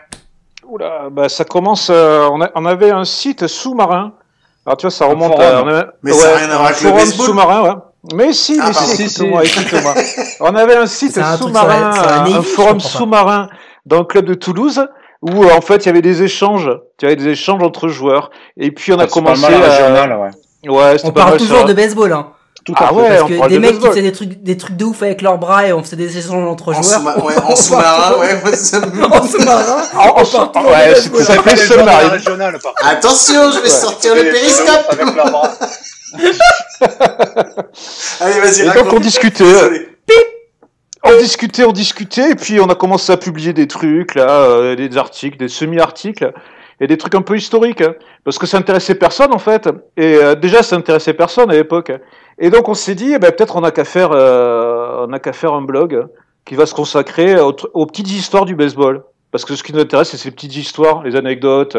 Oula, bah, ça commence. euh, on, a- on avait un site sous-marin. Alors tu vois, ça remonte forum. à. on avait- Mais ça a ouais, rien à voir avec le baseball. sous-marin, ouais. Mais si, Ah, mais si, Si, écoute-moi, écoute-moi. On avait un site un sous-marin, un, un je forum pas. sous-marin dans le club de Toulouse où euh, en fait il y avait des échanges, il y avait des échanges entre joueurs. Et puis on a commencé Principalement la à... régionale, ouais. Ouais, c'était On pas parle mal toujours sur- de baseball, hein. Tout Ah ouais, Parce que des de mecs qui faisaient des trucs, des trucs de ouf avec leurs bras et on faisait des échanges entre En, joueurs. ouais, en sous-marin, ouais, ça en sous-marin. En- de ouais, ça Ça fait contre. Attention, je vais sortir le périscope. Avec leurs bras. Allez, vas-y, Et donc on discutait, on discutait, on discutait, et puis on a commencé à publier des trucs là, euh, des articles, des semi-articles, et des trucs un peu historiques, hein, parce que ça intéressait personne en fait. Et euh, déjà ça intéressait personne à l'époque. Et donc on s'est dit, eh ben, peut-être on a qu'à faire, euh, on a qu'à faire un blog qui va se consacrer aux, aux petites histoires du baseball, parce que ce qui nous intéresse c'est ces petites histoires, les anecdotes,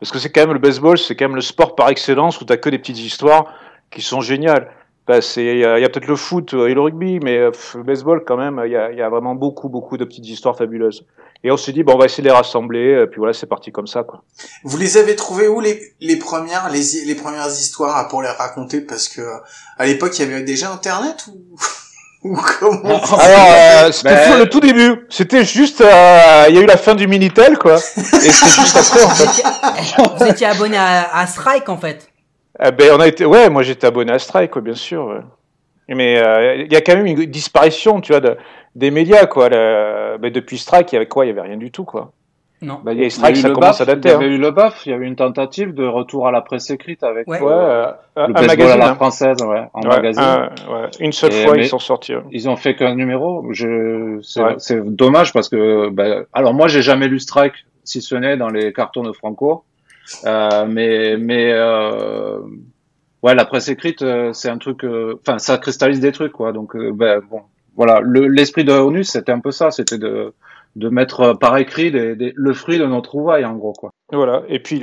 parce que c'est quand même le baseball, c'est quand même le sport par excellence où t'as que des petites histoires qui sont géniales. C'est, il y a, il y a peut-être le foot et le rugby, mais euh, pff, le baseball quand même, il y a, il y a vraiment beaucoup, beaucoup de petites histoires fabuleuses. Et on s'est dit, bon, on va essayer de les rassembler, et puis voilà, c'est parti comme ça, quoi. Vous les avez trouvées où les, les premières les, les premières histoires à- pour les raconter? Parce que à l'époque il y avait déjà internet ou ou comment? Alors, euh, c'était Ben- le tout début. C'était juste, euh, il y a eu la fin du Minitel, quoi. Et c'était juste après, en Vous fait. étiez, vous étiez abonné à, à Strike en fait. Eh ben, on a été, ouais, moi j'étais abonné à Strike, quoi, bien sûr. ouais. Mais euh, il y a quand même une disparition, tu vois, de, des médias, quoi. Le, ben, depuis Strike, il y avait quoi? Il y avait rien du tout, quoi. Non. Bah, il y Strike, il y a eu ça commence BAF, à dater, Il y avait hein. eu le BAF, il y avait une tentative de retour à la presse écrite avec Ouais. euh, Ouais, euh, le baseball magazine. à la hein. française, ouais, en Ouais, magazine. un- ouais. Une seule Et fois, ils sont sortis. ouais. Ils ont fait qu'un numéro. Je, c'est, Ouais. c'est dommage parce que, ben, alors moi j'ai jamais lu Strike, si ce n'est dans les cartons de Franco. Euh, mais, mais, euh, ouais, la presse écrite, euh, c'est un truc, enfin, ça cristallise des trucs, quoi. Donc, ben, bon, voilà, le, l'esprit de ONU, c'était un peu ça, c'était de, de mettre par écrit le fruit de nos trouvailles, en gros, quoi. Voilà. Et puis,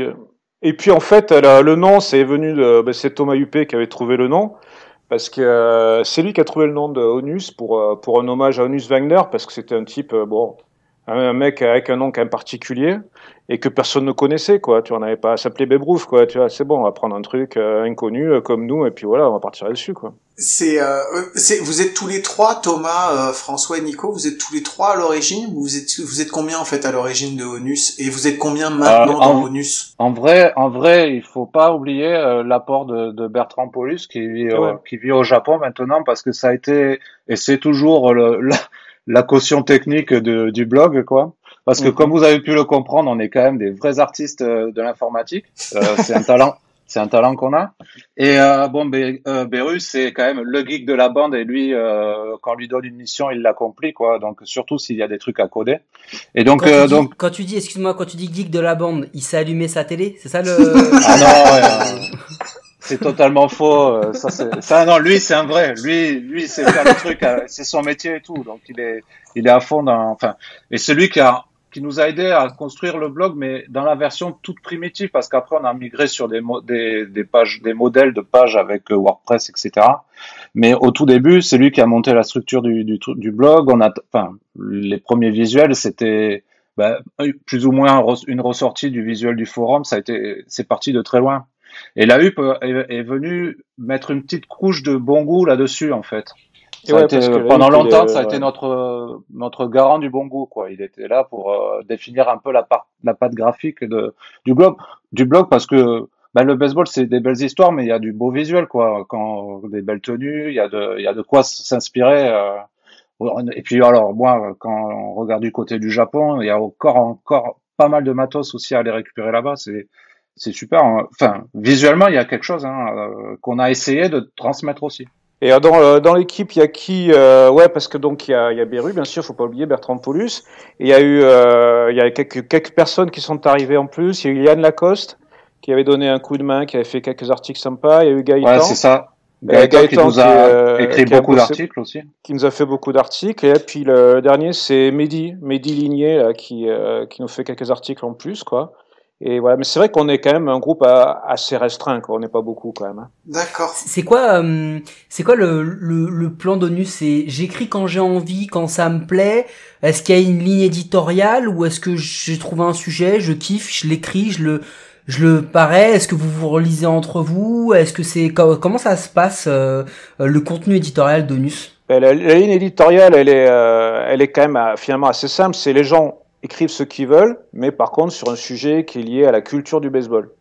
et puis en fait, le, nom, c'est venu de, ben, c'est Thomas Huppé qui avait trouvé le nom. Parce que c'est lui qui a trouvé le nom de Onus pour, pour un hommage à Onus Wagner, parce que c'était un type, bon, un, mec avec un nom quand même particulier, et que personne ne connaissait, quoi. Tu en avais pas à s'appeler Ruth, quoi. Tu vois, c'est bon, on va prendre un truc euh, inconnu euh, comme nous, et puis voilà, on va partir là-dessus, quoi. C'est, euh, c'est, vous êtes tous les trois, Thomas, euh, François et Nico, vous êtes tous les trois à l'origine ou vous êtes, vous êtes combien en fait à l'origine de Onus et vous êtes combien maintenant Euh, dans en- Onus? En vrai, en vrai, il faut pas oublier euh, l'apport de, de Bertrand Paulus qui vit, euh, Ouais. qui vit au Japon maintenant parce que ça a été et c'est toujours le- la, la caution technique de, du blog quoi. Parce que Mhm. comme vous avez pu le comprendre, on est quand même des vrais artistes euh, de l'informatique. Euh, c'est un talent, c'est un talent qu'on a. Et euh, bon, Bé- euh, Bérus, c'est quand même le geek de la bande et lui, euh, quand on lui donne une mission, il l'accomplit quoi. Donc surtout s'il y a des trucs à coder. Et donc Quand, euh, tu dis, donc quand tu dis, excuse-moi, quand tu dis geek de la bande, il s'est allumé sa télé, c'est ça le. Ah non, ouais, euh, c'est totalement faux. euh, Ça, ça, non, lui, c'est un vrai. Lui, lui, c'est le truc, euh, c'est son métier et tout. Donc, il est, il est à fond dans, enfin, et c'est lui qui a, qui nous a aidé à construire le blog, mais dans la version toute primitive, parce qu'après, on a migré sur des, modèles de pages avec euh, WordPress, etc. Mais au tout début, c'est lui qui a monté la structure du, du, du blog. On a, enfin, les premiers visuels, c'était, ben, plus ou moins une ressortie du visuel du forum. Ça a été, c'est parti de très loin. Et la HUP est, est venue mettre une petite couche de bon goût là-dessus, en fait. Ça a ouais, été- pendant longtemps, est, ça a été notre euh, notre garant du bon goût, quoi. Il était là pour euh, définir un peu la part, la patte graphique de du blog, du blog, parce que ben, le baseball, c'est des belles histoires, mais il y a du beau visuel, quoi. Quand des belles tenues, il y a de il y a de quoi s'inspirer. euh. Et puis alors, moi, quand on regarde du côté du Japon, il y a encore encore pas mal de matos aussi à aller récupérer là-bas. C'est c'est super. hein. Enfin, visuellement, il y a quelque chose hein, euh, qu'on a essayé de transmettre aussi. Et euh, dans, euh, dans l'équipe, il y a qui euh, Ouais, parce que donc il y a, il y a Beru, bien sûr, faut pas oublier Bertrand Paulus. Et il y a eu, euh, il y a quelques, quelques personnes qui sont arrivées en plus. Il y a eu Yann Lacoste qui avait donné un coup de main, qui avait fait quelques articles sympas. Il y a eu Gaëtan Ouais, c'est ça. Gaëtan, qui nous qui, a euh, écrit beaucoup d'articles aussi. qui nous a fait beaucoup d'articles. Et puis le dernier, c'est Mehdi, Mehdi Ligné, là, qui, qui nous fait quelques articles en plus, quoi. Et voilà, mais c'est vrai qu'on est quand même un groupe assez restreint, quoi. On n'est pas beaucoup quand même. hein. D'accord. C'est quoi, euh, c'est quoi le, le, le plan d'ONU? C'est j'écris quand j'ai envie, quand ça me plaît. Est-ce qu'il y a une ligne éditoriale ou est-ce que j'ai trouvé un sujet, je kiffe, je l'écris, je le, je le parais? Est-ce que vous vous relisez entre vous? Est-ce que c'est co- comment ça se passe euh, le contenu éditorial d'ONUS Ben, la, la ligne éditoriale, elle est, euh, elle est quand même euh, finalement assez simple. C'est les gens écrivent ce qu'ils veulent, mais par contre sur un sujet qui est lié à la culture du baseball.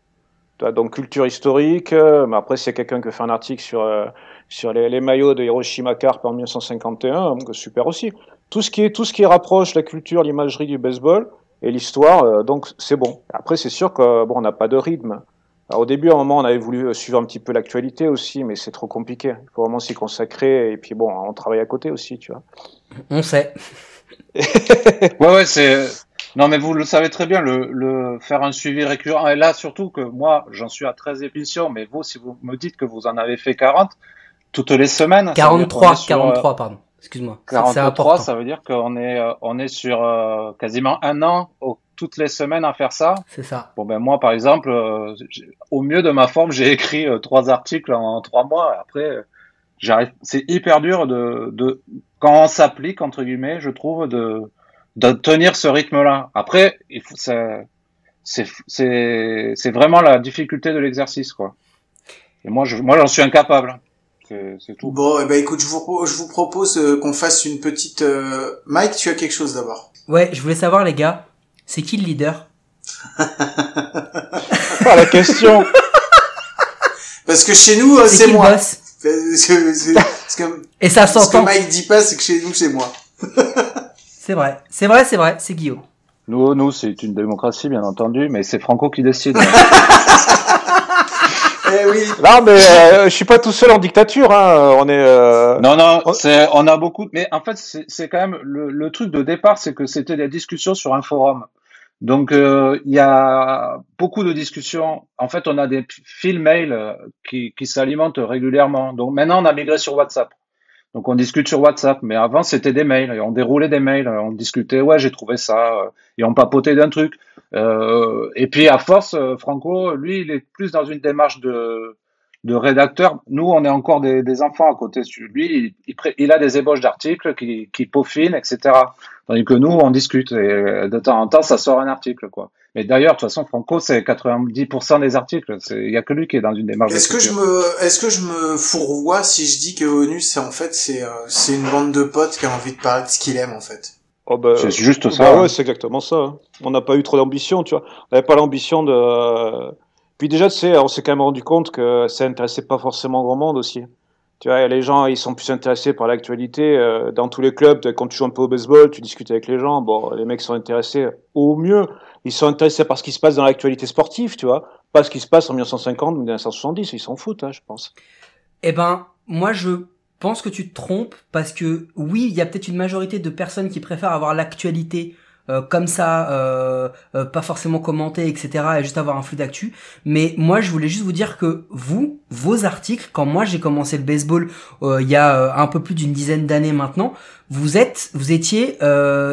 Donc culture historique. euh, mais après, s'il y a quelqu'un qui fait un article sur euh, sur les, maillots de Hiroshima Carp en 1951, donc super aussi. Tout ce qui est tout ce qui rapproche la culture, l'imagerie du baseball et l'histoire, euh, donc c'est bon. Après, c'est sûr que bon, on n'a pas de rythme. Alors, au début, à un moment, on avait voulu euh, suivre un petit peu l'actualité aussi, mais c'est trop compliqué. Il faut vraiment s'y consacrer et puis bon, on travaille à côté aussi, tu vois. On sait. Ouais, ouais, c'est. Non, mais vous le savez très bien, le, le faire un suivi récurrent. Et là, surtout que moi, j'en suis à 13 émissions, mais vous, si vous me dites que vous en avez fait 40, toutes les semaines. ça veut dire qu'on 43, est sur, euh, 43, pardon. Excuse-moi. C'est- C'est 43, important. ça veut dire qu'on est, on est sur euh, quasiment un an, au- toutes les semaines à faire ça. C'est ça. Bon, ben moi, par exemple, euh, au mieux de ma forme, j'ai écrit euh, trois articles en trois mois. Après, euh, j'arrive. C'est hyper dur de, de quand on s'applique entre guillemets, je trouve, de de tenir ce rythme-là. Après, il faut, ça- c'est c'est c'est vraiment la difficulté de l'exercice, quoi. Et moi, je, moi, j'en suis incapable. C'est c'est tout. Bon, eh ben écoute, je vous, je vous propose euh, qu'on fasse une petite... euh, Mike, tu as quelque chose d'abord Ouais, je voulais savoir les gars, c'est qui le leader? Ah, la question. Parce que chez nous, euh, C'est c'est qui le moi. parce que, Et ça ce que s'entend. Mike dit pas, c'est que chez nous, c'est moi. C'est vrai, c'est vrai, c'est vrai, c'est Guillaume. Nous, nous, c'est une démocratie, bien entendu, mais c'est Franco qui décide. Eh oui. Non, mais euh, je suis pas tout seul en dictature. Hein. On est. euh, Non, non, c'est, on a beaucoup, mais en fait, c'est, c'est quand même le, le truc de départ, c'est que c'était des discussions sur un forum. Donc, euh, il y a beaucoup de discussions. En fait, on a des fils mail euh, qui, qui s'alimentent régulièrement. Donc, maintenant, on a migré sur WhatsApp. Donc, on discute sur WhatsApp. Mais avant, c'était des mails. Et on déroulait des mails. On discutait, ouais, j'ai trouvé ça. euh, Et on papotait d'un truc. Euh, et puis, à force, euh, Franco, lui, il est plus dans une démarche de, de rédacteur. Nous, on est encore des, des enfants à côté. Lui, il, il, a des ébauches d'articles qui, qui peaufinent, etc. Tandis que nous, on discute et euh, de temps en temps, ça sort un article, quoi. Mais d'ailleurs, de toute façon, Franco, c'est 90% des articles. C'est- Il y a que lui qui est dans une démarche. Est-ce que je me, est-ce que je me fourvoie si je dis que ONU, c'est en fait, c'est, euh, c'est une bande de potes qui a envie de parler de ce qu'il aime, en fait? Oh, bah, C'est juste bah ça. ouais, hein. c'est exactement ça. hein. On n'a pas eu trop d'ambition, tu vois. On n'avait pas l'ambition de. Puis déjà, tu sais, on s'est quand même rendu compte que ça intéressait pas forcément grand monde aussi. Tu vois, les gens, ils sont plus intéressés par l'actualité. euh, Dans tous les clubs, quand tu joues un peu au baseball, tu discutes avec les gens. Bon, les mecs sont intéressés au mieux. Ils sont intéressés par ce qui se passe dans l'actualité sportive, tu vois. Pas ce qui se passe en 1950 ou 1970. Ils s'en foutent, hein, je pense. Eh ben, moi je pense que tu te trompes parce que oui, il y a peut-être une majorité de personnes qui préfèrent avoir l'actualité euh, comme ça, euh, euh, pas forcément commenter, etc. et juste avoir un flux d'actu. Mais moi, je voulais juste vous dire que vous, vos articles, quand moi j'ai commencé le baseball il y a un peu plus d'une dizaine d'années maintenant, vous êtes, vous étiez,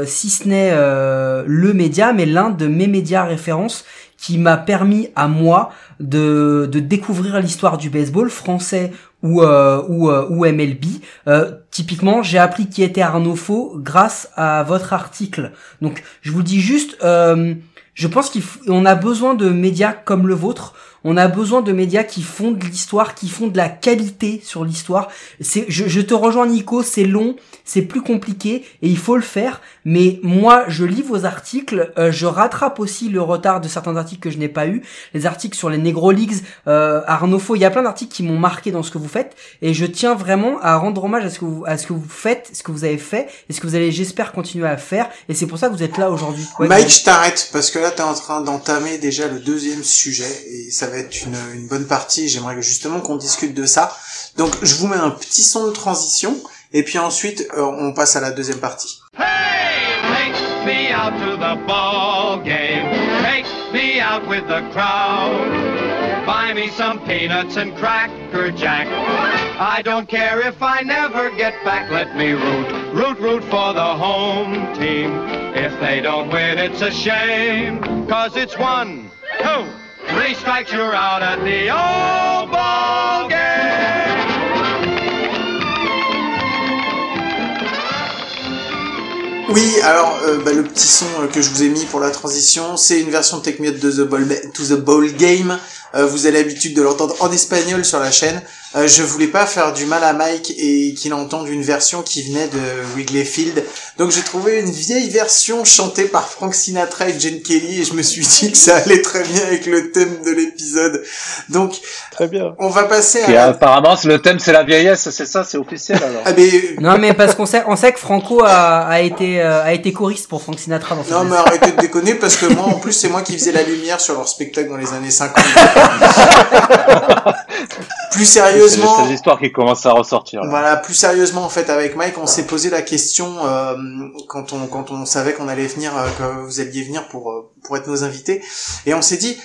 si ce n'est le média, mais l'un de mes médias références qui m'a permis à moi de, de découvrir l'histoire du baseball français ou euh, ou, euh, MLB. Euh, typiquement, j'ai appris qui était Arnaud Faux grâce à votre article. Donc, je vous dis juste, je pense qu'on a besoin de médias comme le vôtre. On a besoin de médias qui font de l'histoire, qui font de la qualité sur l'histoire. C'est, je, je te rejoins Nico, c'est long, c'est plus compliqué et il faut le faire. Mais moi, je lis vos articles, euh, je rattrape aussi le retard de certains articles que je n'ai pas eu. Les articles sur les Negro Leagues, euh, Arnaud Faux, il y a plein d'articles qui m'ont marqué dans ce que vous faites et je tiens vraiment à rendre hommage à ce que vous, à ce que vous faites, ce que vous avez fait et ce que vous allez, j'espère, continuer à faire. Et c'est pour ça que vous êtes là aujourd'hui. Ouais, Mike, je t'arrête parce que là, t'es en train d'entamer déjà le deuxième sujet et ça va être une, une bonne partie. J'aimerais justement qu'on discute de ça. Donc, je vous mets un petit son de transition et puis ensuite, euh, on passe à la deuxième partie. Hey, take me out to the ball game. Take me out with the crowd. Buy me some peanuts and cracker jack. I don't care if I never get back. Let me root, root, root for the home team. If they don't win, it's a shame. Cause it's one, two, Oui, alors euh, bah, le petit son euh, que je vous ai mis pour la transition, c'est une version Take to the ball Game. Euh, vous avez l'habitude de l'entendre en espagnol sur la chaîne. Euh, je voulais pas faire du mal à Mike et qu'il entende une version qui venait de Wrigley Field. Donc j'ai trouvé une vieille version chantée par Frank Sinatra et Jen Kelly et je me suis dit que ça allait très bien avec le thème de l'épisode. Donc Très bien. on va passer Et à... apparemment, le thème c'est la vieillesse, c'est ça, c'est officiel alors. Ah, mais... Non, mais parce qu'on sait, on sait que Franco a, a été, euh, a été choriste pour Frank Sinatra dans Non mais arrêtez de déconner parce que moi en plus c'est moi qui faisais la lumière sur leur spectacle dans les années 50. plus sérieusement, c'est l'histoire qui commence à ressortir. là. Voilà, plus sérieusement en fait avec Mike, on s'est posé la question euh, quand on quand on savait qu'on allait venir, euh, que vous alliez venir pour euh, pour être nos invités, et on s'est dit,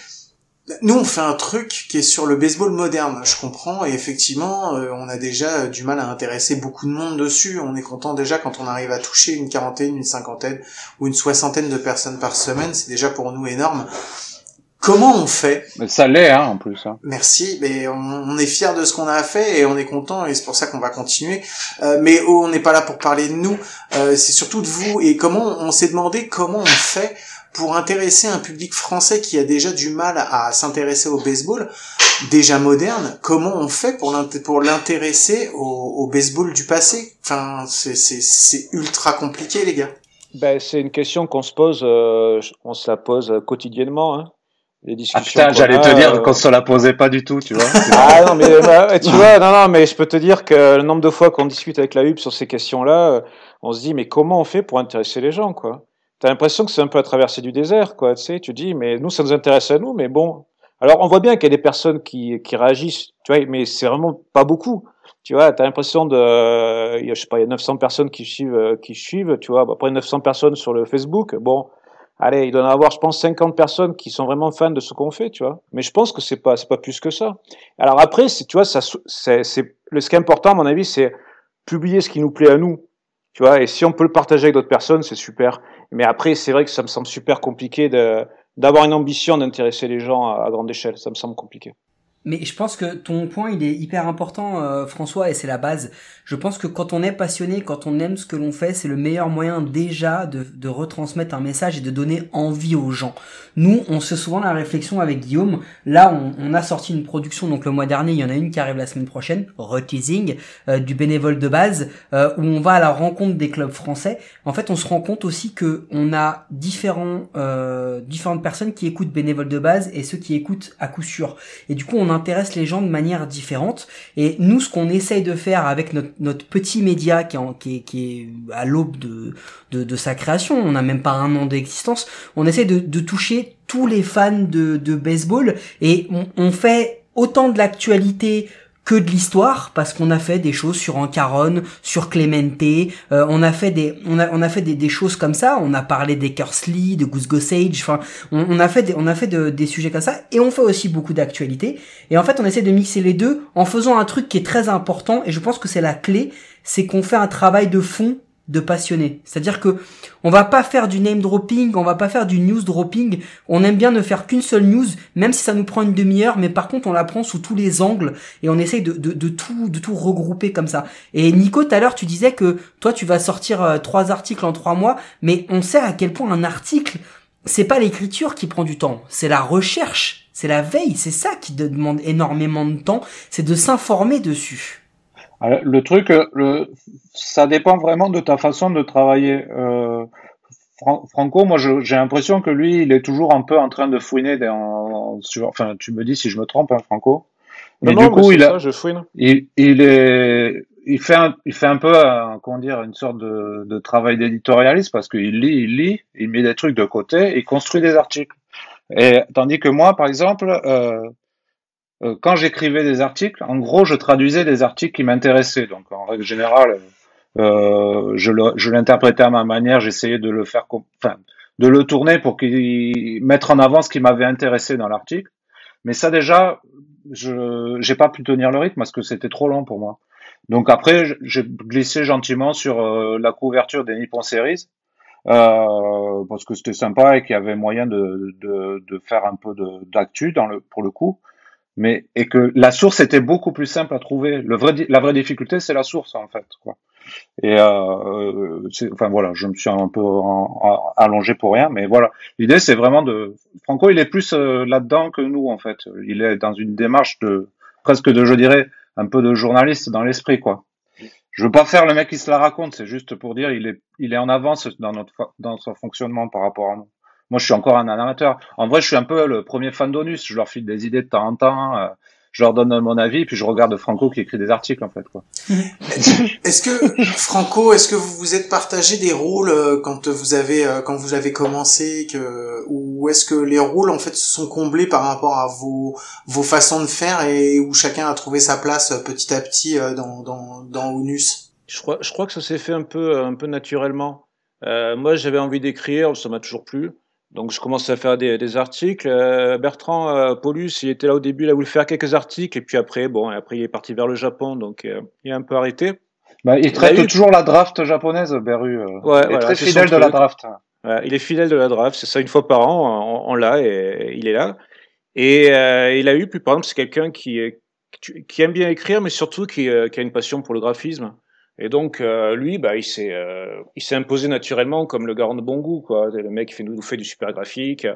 nous on fait un truc qui est sur le baseball moderne, je comprends, et effectivement euh, on a déjà du mal à intéresser beaucoup de monde dessus. On est content déjà quand on arrive à toucher une quarantaine, une cinquantaine ou une soixantaine de personnes par semaine, c'est déjà pour nous énorme. Comment on fait? Mais ça l'est, hein, en plus. Hein. Merci, mais on, on est fier de ce qu'on a fait et on est content et c'est pour ça qu'on va continuer. Euh, mais oh, on n'est pas là pour parler de nous, euh, c'est surtout de vous et comment on s'est demandé comment on fait pour intéresser un public français qui a déjà du mal à s'intéresser au baseball, déjà moderne. Comment on fait pour pour l'intéresser au, au baseball du passé? Enfin, c'est c'est c'est ultra compliqué, les gars. Ben, c'est une question qu'on se pose, euh, on se la pose quotidiennement. Hein. Les Ah putain, j'allais te dire euh, qu'on se la posait pas du tout, tu vois. Ah non mais bah, tu vois non non mais je peux te dire que le nombre de fois qu'on discute avec la HUB sur ces questions-là, euh, on se dit mais comment on fait pour intéresser les gens quoi? T'as l'impression que c'est un peu à traverser du désert quoi, tu sais, tu dis mais nous ça nous intéresse à nous mais bon. Alors on voit bien qu'il y a des personnes qui qui réagissent, tu vois, mais c'est vraiment pas beaucoup. Tu vois, t'as l'impression de euh, il y a, je sais pas, il y a 900 personnes qui suivent euh, qui suivent, tu vois, après 900 personnes sur le Facebook, bon Allez, il doit y en avoir, je pense, 50 personnes qui sont vraiment fans de ce qu'on fait, tu vois. Mais je pense que c'est pas, c'est pas plus que ça. Alors après, tu vois, ça, c'est, ce qui est important, à mon avis, c'est publier ce qui nous plaît à nous, tu vois. Et si on peut le partager avec d'autres personnes, c'est super. Mais après, c'est vrai que ça me semble super compliqué de, d'avoir une ambition d'intéresser les gens à grande échelle. Ça me semble compliqué. Mais je pense que ton point il est hyper important euh, François et c'est la base. Je pense que quand on est passionné, quand on aime ce que l'on fait, c'est le meilleur moyen déjà de, de retransmettre un message et de donner envie aux gens. Nous, on se souvent la réflexion avec Guillaume. Là, on, on a sorti une production donc le mois dernier, il y en a une qui arrive la semaine prochaine, reteasing euh, du bénévole de base euh, où on va à la rencontre des clubs français. En fait, on se rend compte aussi que on a différents euh, différentes personnes qui écoutent bénévole de base et ceux qui écoutent à coup sûr. Et du coup, on intéresse les gens de manière différente. Et nous, ce qu'on essaye de faire avec notre, petit média qui est, à l'aube de, sa création, on n'a même pas un an d'existence, on essaie de, toucher tous les fans de, baseball et on fait autant de l'actualité que de l'histoire parce qu'on a fait des choses sur Ancaron, sur Clemente, euh, on a fait des on a on a fait des, des choses comme ça, on a parlé des Kersley, de Goose Gossage, enfin on, on a fait des, on a fait de- des sujets comme ça et on fait aussi beaucoup d'actualité et en fait on essaie de mixer les deux en faisant un truc qui est très important et je pense que c'est la clé, c'est qu'on fait un travail de fond de passionné. C'est-à-dire que on va pas faire du name dropping, on va pas faire du news dropping. On aime bien ne faire qu'une seule news, même si ça nous prend une demi-heure, mais par contre on la prend sous tous les angles et on essaye de, de, de tout de tout regrouper comme ça. Et Nico, tout à l'heure tu disais que toi tu vas sortir euh, trois articles en trois mois, mais on sait à quel point un article c'est pas l'écriture qui prend du temps, c'est la recherche, c'est la veille, c'est ça qui demande énormément de temps, c'est de s'informer dessus. Le truc, euh, le, ça dépend vraiment de ta façon de travailler. Euh, Fran- Franco, moi, j'ai l'impression que lui, il est toujours un peu en train de fouiner dans, sur, enfin, tu me dis si je me trompe, hein, Franco. Mais non, du non, coup, mais il c'est a, ça, je fouine. il, il est, il fait un, il fait un peu, un- comment dire, une sorte de, de travail d'éditorialiste parce qu'il lit, il lit, il met des trucs de côté, il construit des articles. Et tandis que moi, par exemple, euh, euh, quand j'écrivais des articles, en gros, je traduisais des articles qui m'intéressaient. Donc, en règle générale, euh, je l'interprétais à ma manière, j'essayais de le faire, enfin, de le tourner pour qu'il mettre en avant ce qui m'avait intéressé dans l'article. Mais ça, déjà, je j'ai pas pu tenir le rythme parce que c'était trop long pour moi. Donc après, j'ai glissé gentiment sur euh, la couverture des Nippon Series euh, parce que c'était sympa et qu'il y avait moyen de, de, de faire un peu d'actu dans le pour le coup mais et que la source était beaucoup plus simple à trouver. Le vrai, la vraie difficulté, c'est la source en fait. Quoi. Et euh, c'est- enfin voilà, je me suis un peu allongé pour rien, mais voilà. L'idée c'est vraiment de Franco, il est plus euh, là-dedans que nous en fait. Il est dans une démarche de presque de, je dirais, un peu de journaliste dans l'esprit quoi. Je veux pas faire le mec qui se la raconte, c'est juste pour dire il est il est en avance dans notre dans son fonctionnement par rapport à nous. Moi, je suis encore un amateur. En vrai, je suis un peu le premier fan d'ONUS. Je leur file des idées de temps en temps. euh, je leur donne mon avis, puis je regarde Franco qui écrit des articles, en fait. Quoi. Est-ce que Franco, est-ce que vous vous êtes partagé des rôles euh, quand vous avez euh, quand vous avez commencé que ou est-ce que les rôles en fait se sont comblés par rapport à vos vos façons de faire et où chacun a trouvé sa place petit à petit euh, dans dans dans Onus? Je crois, je crois que ça s'est fait un peu, un peu naturellement. Euh, moi, j'avais envie d'écrire, ça m'a toujours plu. Donc, je commençais à faire des, des articles. Euh, Bertrand euh, Paulus, il était là au début, il a voulu faire quelques articles, et puis après, bon, et après, il est parti vers le Japon, donc euh, il a un peu arrêté. Bah, il traite eu- toujours la draft japonaise, Beru. euh. Ouais, il est très fidèle de la draft. Ouais, il est fidèle de la draft, c'est ça, une fois par an, on, on l'a, et il est là. Et euh, il a eu, puis par exemple, c'est quelqu'un qui, est- qui aime bien écrire, mais surtout qui, euh, qui a une passion pour le graphisme. Et donc, euh, lui, bah, il s'est, euh, il s'est imposé naturellement comme le garant de bon goût, quoi. Le mec qui fait, nous fait du super graphique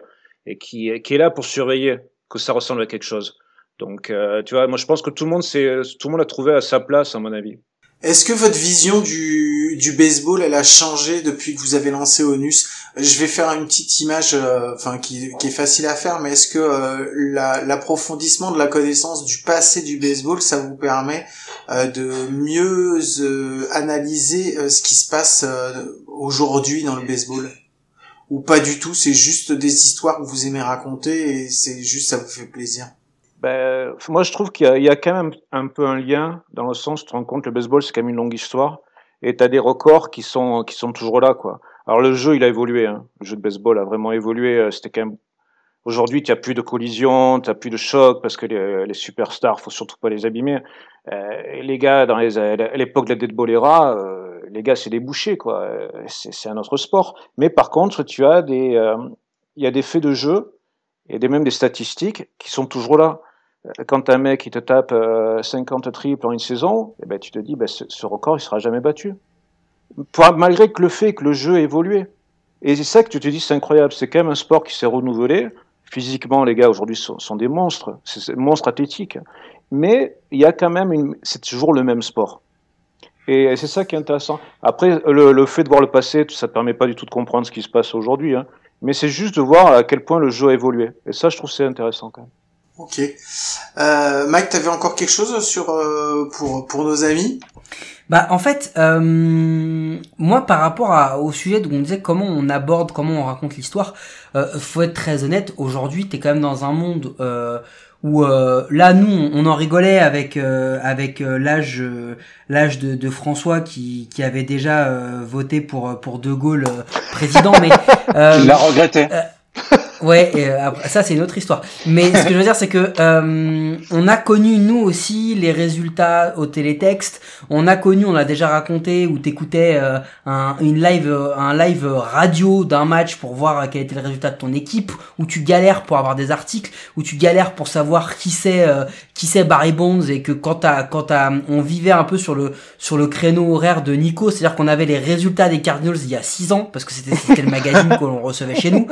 et qui, est là pour surveiller que ça ressemble à quelque chose. Donc, euh, tu vois, moi, je pense que tout le monde s'est, tout le monde a trouvé à sa place, à mon avis. Est-ce que votre vision du, baseball, elle a changé depuis que vous avez lancé Onus? Je vais faire une petite image, euh, qui, est facile à faire, mais est-ce que euh, la- l'approfondissement de la connaissance du passé du baseball, ça vous permet euh, de mieux analyser ce qui se passe aujourd'hui dans le baseball? Ou pas du tout C'est juste des histoires que vous aimez raconter et c'est juste ça vous fait plaisir? Ben, moi, je trouve qu'il y, y a quand même un peu un lien, dans le sens, tu te rends compte, le baseball, c'est quand même une longue histoire, et tu as des records qui sont, qui sont toujours là, quoi. Alors, le jeu, il a évolué, hein. le jeu de baseball a vraiment évolué, euh, c'était quand même... Aujourd'hui, tu n'as plus de collisions, tu plus de chocs, parce que les, les superstars, faut surtout pas les abîmer. Euh, les gars, dans les, à l'époque de la dead ball era, euh, les gars, c'est des bouchers, quoi. Euh, C'est c'est un autre sport. Mais par contre, tu as des... euh, Il y a des faits de jeu, et des, même des statistiques qui sont toujours là quand un mec il te tape euh, 50 triples en une saison, eh ben, tu te dis ben, ce, record il sera jamais battu. Malgré que le fait que le jeu évolué. Et c'est ça que tu te dis c'est incroyable, c'est quand même un sport qui s'est renouvelé. Physiquement, les gars aujourd'hui sont, sont des monstres, c'est des monstres athlétiques. Mais il y a quand même une, c'est toujours le même sport. Et c'est ça qui est intéressant. Après, le, fait de voir le passé, ça ne permet pas du tout de comprendre ce qui se passe aujourd'hui. Hein. Mais c'est juste de voir à quel point le jeu a évolué. Et ça, je trouve c'est intéressant quand même. Ok. Euh, Mike, t'avais encore quelque chose sur euh, pour pour nos amis? Bah en fait, euh, moi par rapport à, au sujet où on disait comment on aborde, comment on raconte l'histoire, euh, faut être très honnête. Aujourd'hui, t'es quand même dans un monde euh, où euh, là nous on, on en rigolait avec euh, avec euh, l'âge euh, l'âge de, de François qui qui avait déjà euh, voté pour pour De Gaulle euh, président, mais euh, Il l'a regretté. Ouais, euh, ça c'est une autre histoire. Mais ce que je veux dire, c'est que euh, on a connu nous aussi les résultats au télétexte. On a connu, on l'a déjà raconté, où t'écoutais euh, un, une live, euh, un live radio d'un match pour voir quel était le résultat de ton équipe, où tu galères pour avoir des articles, où tu galères pour savoir qui c'est, euh, qui c'est Barry Bonds, et que quand t'as, quand t'as, on vivait un peu sur le sur le créneau horaire de Nico, c'est-à-dire qu'on avait les résultats des Cardinals il y a 6 ans, parce que c'était c'était le magazine que l'on recevait chez nous.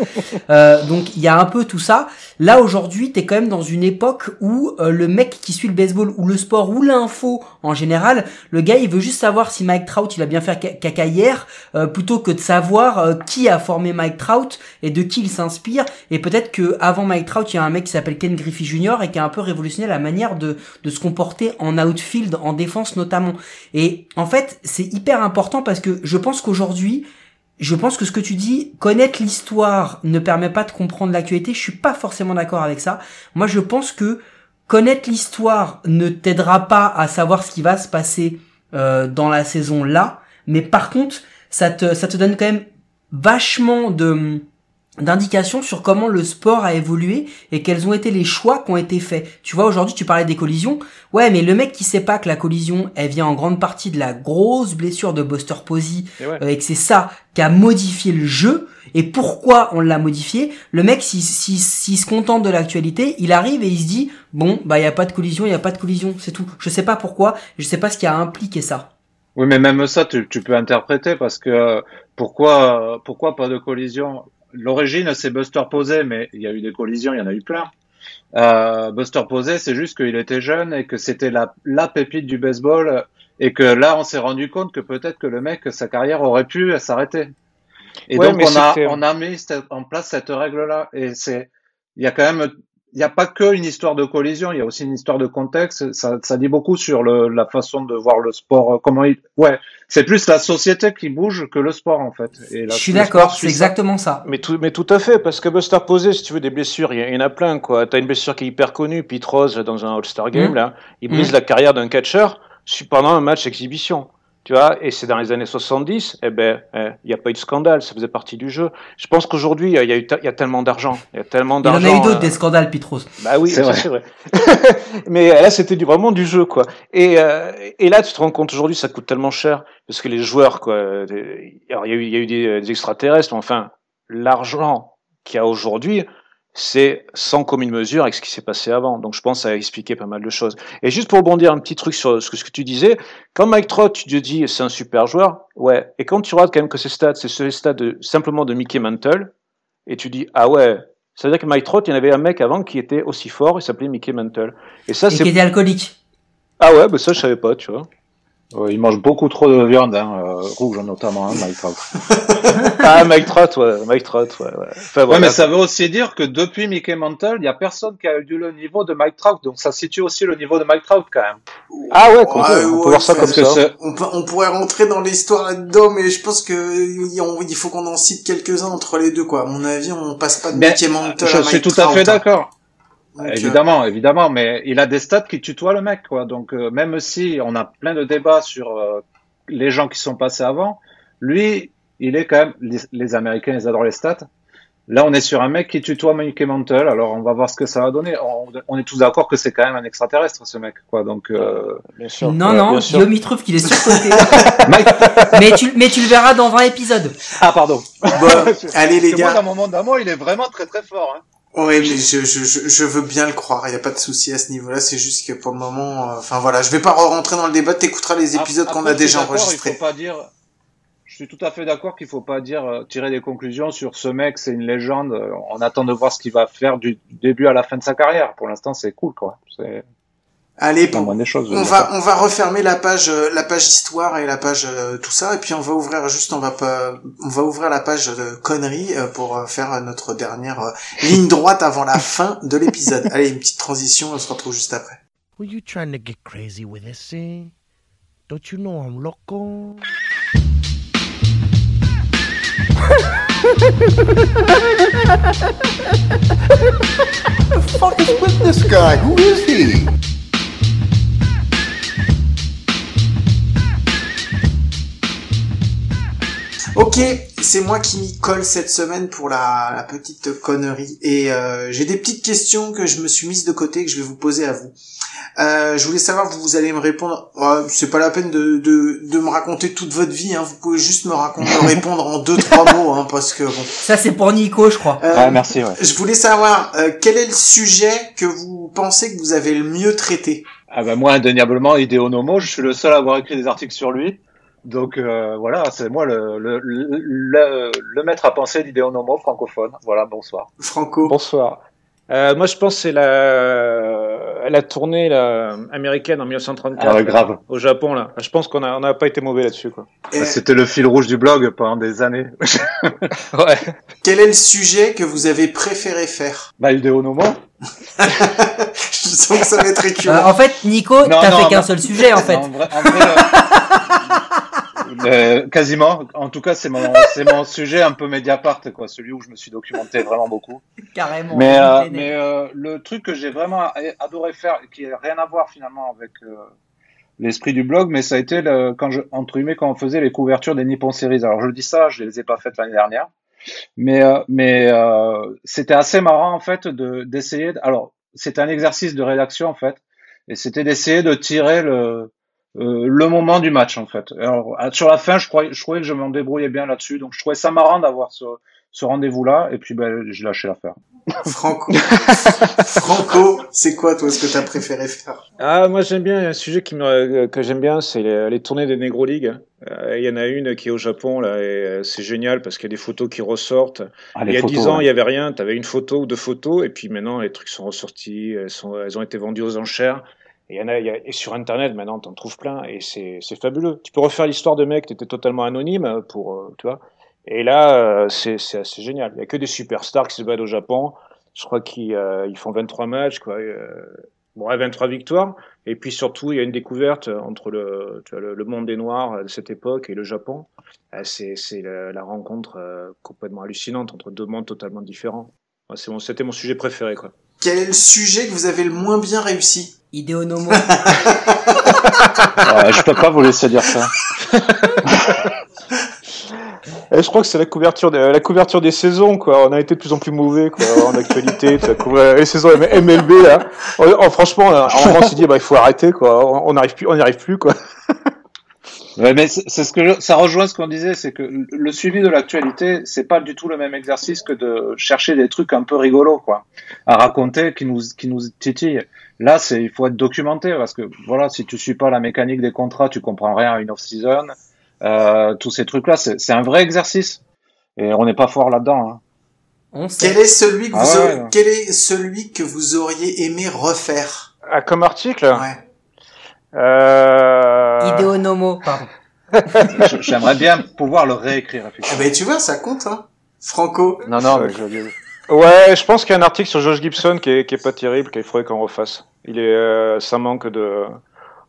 Euh, donc il y a un peu tout ça. Là aujourd'hui, t'es quand même dans une époque où euh, le mec qui suit le baseball ou le sport ou l'info en général, le gars il veut juste savoir si Mike Trout il a bien fait ca- caca hier, euh, plutôt que de savoir euh, qui a formé Mike Trout et de qui il s'inspire. Et peut-être que avant Mike Trout, il y a un mec qui s'appelle Ken Griffey Jr. et qui a un peu révolutionné la manière de se comporter en outfield, en défense notamment. Et en fait, c'est hyper important parce que je pense qu'aujourd'hui je pense que ce que tu dis, connaître l'histoire ne permet pas de comprendre l'actualité. Je suis pas forcément d'accord avec ça. Moi, je pense que connaître l'histoire ne t'aidera pas à savoir ce qui va se passer euh, dans la saison là, mais par contre, ça te ça te donne quand même vachement de d'indications sur comment le sport a évolué et quels ont été les choix qui ont été faits. Tu vois, aujourd'hui, tu parlais des collisions. Ouais, mais le mec qui sait pas que la collision, elle vient en grande partie de la grosse blessure de Buster Posey Et ouais. euh, et que c'est ça qui a modifié le jeu et pourquoi on l'a modifié? Le mec, s'il si, se contente de l'actualité, il arrive et il se dit bon, bah il y a pas de collision, il y a pas de collision, c'est tout. Je sais pas pourquoi, je sais pas ce qui a impliqué ça. Oui, mais même ça, tu, tu peux interpréter parce que euh, pourquoi, pourquoi pas de collision? L'origine, c'est Buster Posey, mais il y a eu des collisions, il y en a eu plein. Euh, Buster Posey, c'est juste qu'il était jeune et que c'était la, la pépite du baseball et que là, on s'est rendu compte que peut-être que le mec, sa carrière aurait pu s'arrêter. Et Ouais, donc, on a, c'était- on a mis en place cette règle-là. Et c'est, il y a quand même, il n'y a pas que une histoire de collision, il y a aussi une histoire de contexte. Ça, ça dit beaucoup sur le, la façon de voir le sport. euh, Comment il, ouais, c'est plus la société qui bouge que le sport en fait. Et Je suis d'accord, c'est exactement ça. Mais tout, mais tout à fait, parce que Buster Posey, si tu veux, des blessures, il y, en a plein, quoi. T'as une blessure qui est hyper connue, Pete Rose, dans un All-Star Game, Mhm. là, il brise la carrière d'un catcheur pendant un match exhibition. Tu vois, et c'est dans les années 70, eh ben, eh, il n'y a pas eu de scandale, ça faisait partie du jeu. Je pense qu'aujourd'hui, il y a, il y a eu ta- il y a tellement d'argent, il y a tellement Il y en d'argent. a eu d'autres euh, des scandales, Pitros. Bah oui, C'est vrai. vrai. Mais euh, là, c'était du, vraiment du jeu, quoi. Et, euh, et là, tu te rends compte aujourd'hui, ça coûte tellement cher parce que les joueurs, quoi. euh, Alors, il y a eu, il y a eu des, des extraterrestres, mais enfin, l'argent qu'il y a aujourd'hui, c'est sans commune mesure avec ce qui s'est passé avant. Donc, je pense que ça a expliqué pas mal de choses. Et juste pour rebondir un petit truc sur ce que, ce tu disais, quand Mike Trout, tu te dis c'est un super joueur, ouais. Et quand tu regardes quand même que ses stats, c'est les stats de, simplement de Mickey Mantle, et tu dis ah ouais. Ça veut dire que Mike Trout, il y en avait un mec avant qui était aussi fort, il s'appelait Mickey Mantle. Et ça, Et qui c'est. était alcoolique. Ah ouais, bah ça, je savais pas, tu vois. Euh, il mange beaucoup trop de viande, hein, euh, rouge notamment, hein, Mike Trout. Ah, Mike Trout, ouais, Mike Trout, ouais, ouais. Enfin, Ouais, voilà. mais ça veut aussi dire que depuis Mickey Mantle, il n'y a personne qui a eu le niveau de Mike Trout, donc ça situe aussi le niveau de Mike Trout quand même. Ah ouais, peut- on peut ouais, voir ça comme ça. On, peut- on pourrait rentrer dans l'histoire là-dedans, mais je pense que il on- il faut qu'on en cite quelques-uns entre les deux, quoi. À mon avis, on passe pas de Mais, Mickey Mantle je à suis Mike tout à fait hein. Donc, euh, Évidemment, évidemment, mais il a des stats qui tutoient le mec, quoi. Donc euh, même si on a plein de débats sur euh, les gens qui sont passés avant, lui, il est quand même. Les, les Américains, ils adorent les stats. Là, on est sur un mec qui tutoie Mickey Mantle. Alors, on va voir ce que ça va donner. On, on est tous d'accord que c'est quand même un extraterrestre, ce mec, quoi. Donc, euh, Bien sûr. Non, non, bien sûr. Guillaume il trouve qu'il est surcoté. Mais, tu, mais tu le verras dans 20 épisodes. Ah, pardon. Bon, allez les que moi, gars. dans mon monde d'amour, il est vraiment très très fort. Hein. Mais je, je, je, veux bien le croire. Il y a pas de souci à ce niveau-là. C'est juste que pour le moment, euh, enfin voilà, je vais pas rentrer dans le débat. T'écouteras les épisodes qu'on a déjà d'accord, Il enregistrés. faut pas dire. Je suis tout à fait d'accord qu'il faut pas dire euh, tirer des conclusions sur ce mec, c'est une légende. euh, On attend de voir ce qu'il va faire du début à la fin de sa carrière. Pour l'instant, c'est cool, quoi. C'est Allez, bon, choses. on va on va refermer la page euh, la page histoire et la page euh, tout ça et puis on va ouvrir juste on va pas on va ouvrir la page de conneries euh, pour euh, faire notre dernière euh, ligne droite avant la fin de l'épisode. Allez, une petite transition, on se retrouve juste après. Were you trying to get crazy with this, eh? Don't you know I'm loco? the fuck is with this guy? Who is he? Ok, c'est moi qui m'y colle cette semaine pour la, la petite connerie. Et euh, j'ai des petites questions que je me suis mise de côté que je vais vous poser à vous. Euh, je voulais savoir, vous, vous allez me répondre. Ouais, c'est pas la peine de, de, de me raconter toute votre vie. Hein, vous pouvez juste me, raconter, me répondre en deux trois mots, hein, parce que bon. Ça, c'est pour Nico, je crois. Euh, Ah, merci, ouais. Je voulais savoir euh, quel est le sujet que vous pensez que vous avez le mieux traité? Ah ben moi, indéniablement, Hideo Nomo, je suis le seul à avoir écrit des articles sur lui. Donc euh, voilà, c'est moi le, le, le, le, le maître à penser d'Hideo Nomo francophone. Voilà, bonsoir. Franco. Bonsoir. Euh, moi, je pense que c'est la, la tournée là, américaine en 1934 Ah grave. au Japon. Là. Je pense qu'on a, on n'a pas été mauvais là-dessus. Quoi. Et C'était le fil rouge du blog pendant des années. Ouais. quel est le sujet que vous avez préféré faire? Bah, Hideo Nomo Je sens que ça va être Euh, récurrent. en fait, Nico, t'as fait qu'un seul sujet, en fait. En vrai, en vrai, euh, quasiment. En tout cas, c'est mon, c'est mon sujet un peu Mediapart, quoi, celui où je me suis documenté vraiment beaucoup. Carrément. Mais, euh, mais euh, le truc que j'ai vraiment adoré faire, qui n'a rien à voir finalement avec euh, l'esprit du blog, mais ça a été le, quand je, entre guillemets, quand on faisait les couvertures des Nippon Series. Alors je dis ça, je les ai pas faites l'année dernière, mais euh, mais euh, c'était assez marrant en fait de d'essayer. de- alors c'était un exercice de rédaction en fait, et c'était d'essayer de tirer le euh, le moment du match en fait. Alors sur la fin, je croyais, je croyais que je m'en débrouillais bien là-dessus, donc je trouvais ça marrant d'avoir ce ce rendez-vous là, et puis ben j'ai lâché l'affaire. Franco, Franco, c'est quoi toi ce que t'as préféré faire? Ah, moi j'aime bien un sujet qui me, euh, que j'aime bien, c'est les, les tournées des Negro League. Euh, Il y en a une qui est au Japon là, et c'est génial parce qu'il y a des photos qui ressortent. Ah, il y a 10 ans, ouais. il y avait rien. Tu avais une photo ou deux photos, et puis maintenant les trucs sont ressortis. Elles, sont, elles ont été vendues aux enchères. Et, y en a, y a- et sur Internet maintenant, t'en trouves plein, et c'est fabuleux. Tu peux refaire l'histoire de mecs, t'étais totalement anonyme pour, euh, tu vois. Et là, euh, c'est assez génial. Il y a que des superstars qui se battent au Japon. Je crois qu'ils euh, ils font 23 matchs, quoi. euh, bon, ouais, 23 victoires. Et puis surtout, il y a une découverte entre le, tu vois, le, monde des Noirs de cette époque et le Japon. Euh, C'est la, rencontre euh, complètement hallucinante entre deux mondes totalement différents. C'est mon- C'était mon sujet préféré, quoi. Quel est le sujet que vous avez le moins bien réussi Idéonomo. Ouais, je peux pas vous laisser dire ça. Et je crois que c'est la couverture, de, la couverture des saisons, quoi. On a été de plus en plus mauvais, quoi, en actualité. Les saisons MLB, là. On- on- franchement, à un moment, on s'est dit, bah, il faut arrêter, quoi. On on n'arrive plus, on n'y arrive plus, quoi. Ouais, mais c'est ce que je- ça rejoint ce qu'on disait, c'est que le suivi de l'actualité, c'est pas du tout le même exercice que de chercher des trucs un peu rigolos, quoi, à raconter qui nous qui nous titillent. Là, c'est il faut être documenté parce que voilà, si tu suis pas la mécanique des contrats, tu comprends rien à une off-season. Euh, tous ces trucs-là, c'est c'est un vrai exercice et on n'est pas fort là-dedans. Hein. On sait. Quel est celui que Ah vous ouais, auriez- ouais. quel est celui que vous auriez aimé refaire? Ah, comme article, Ouais. Euh... Idéonomo, pardon. J'aimerais bien pouvoir le réécrire. Eh ben tu vois, ça compte hein. Franco. Non, non, mais je... Ouais, je pense qu'il y a un article sur Josh Gibson qui est, qui est pas terrible, qu'il faudrait qu'on refasse. Il est, euh, ça manque de.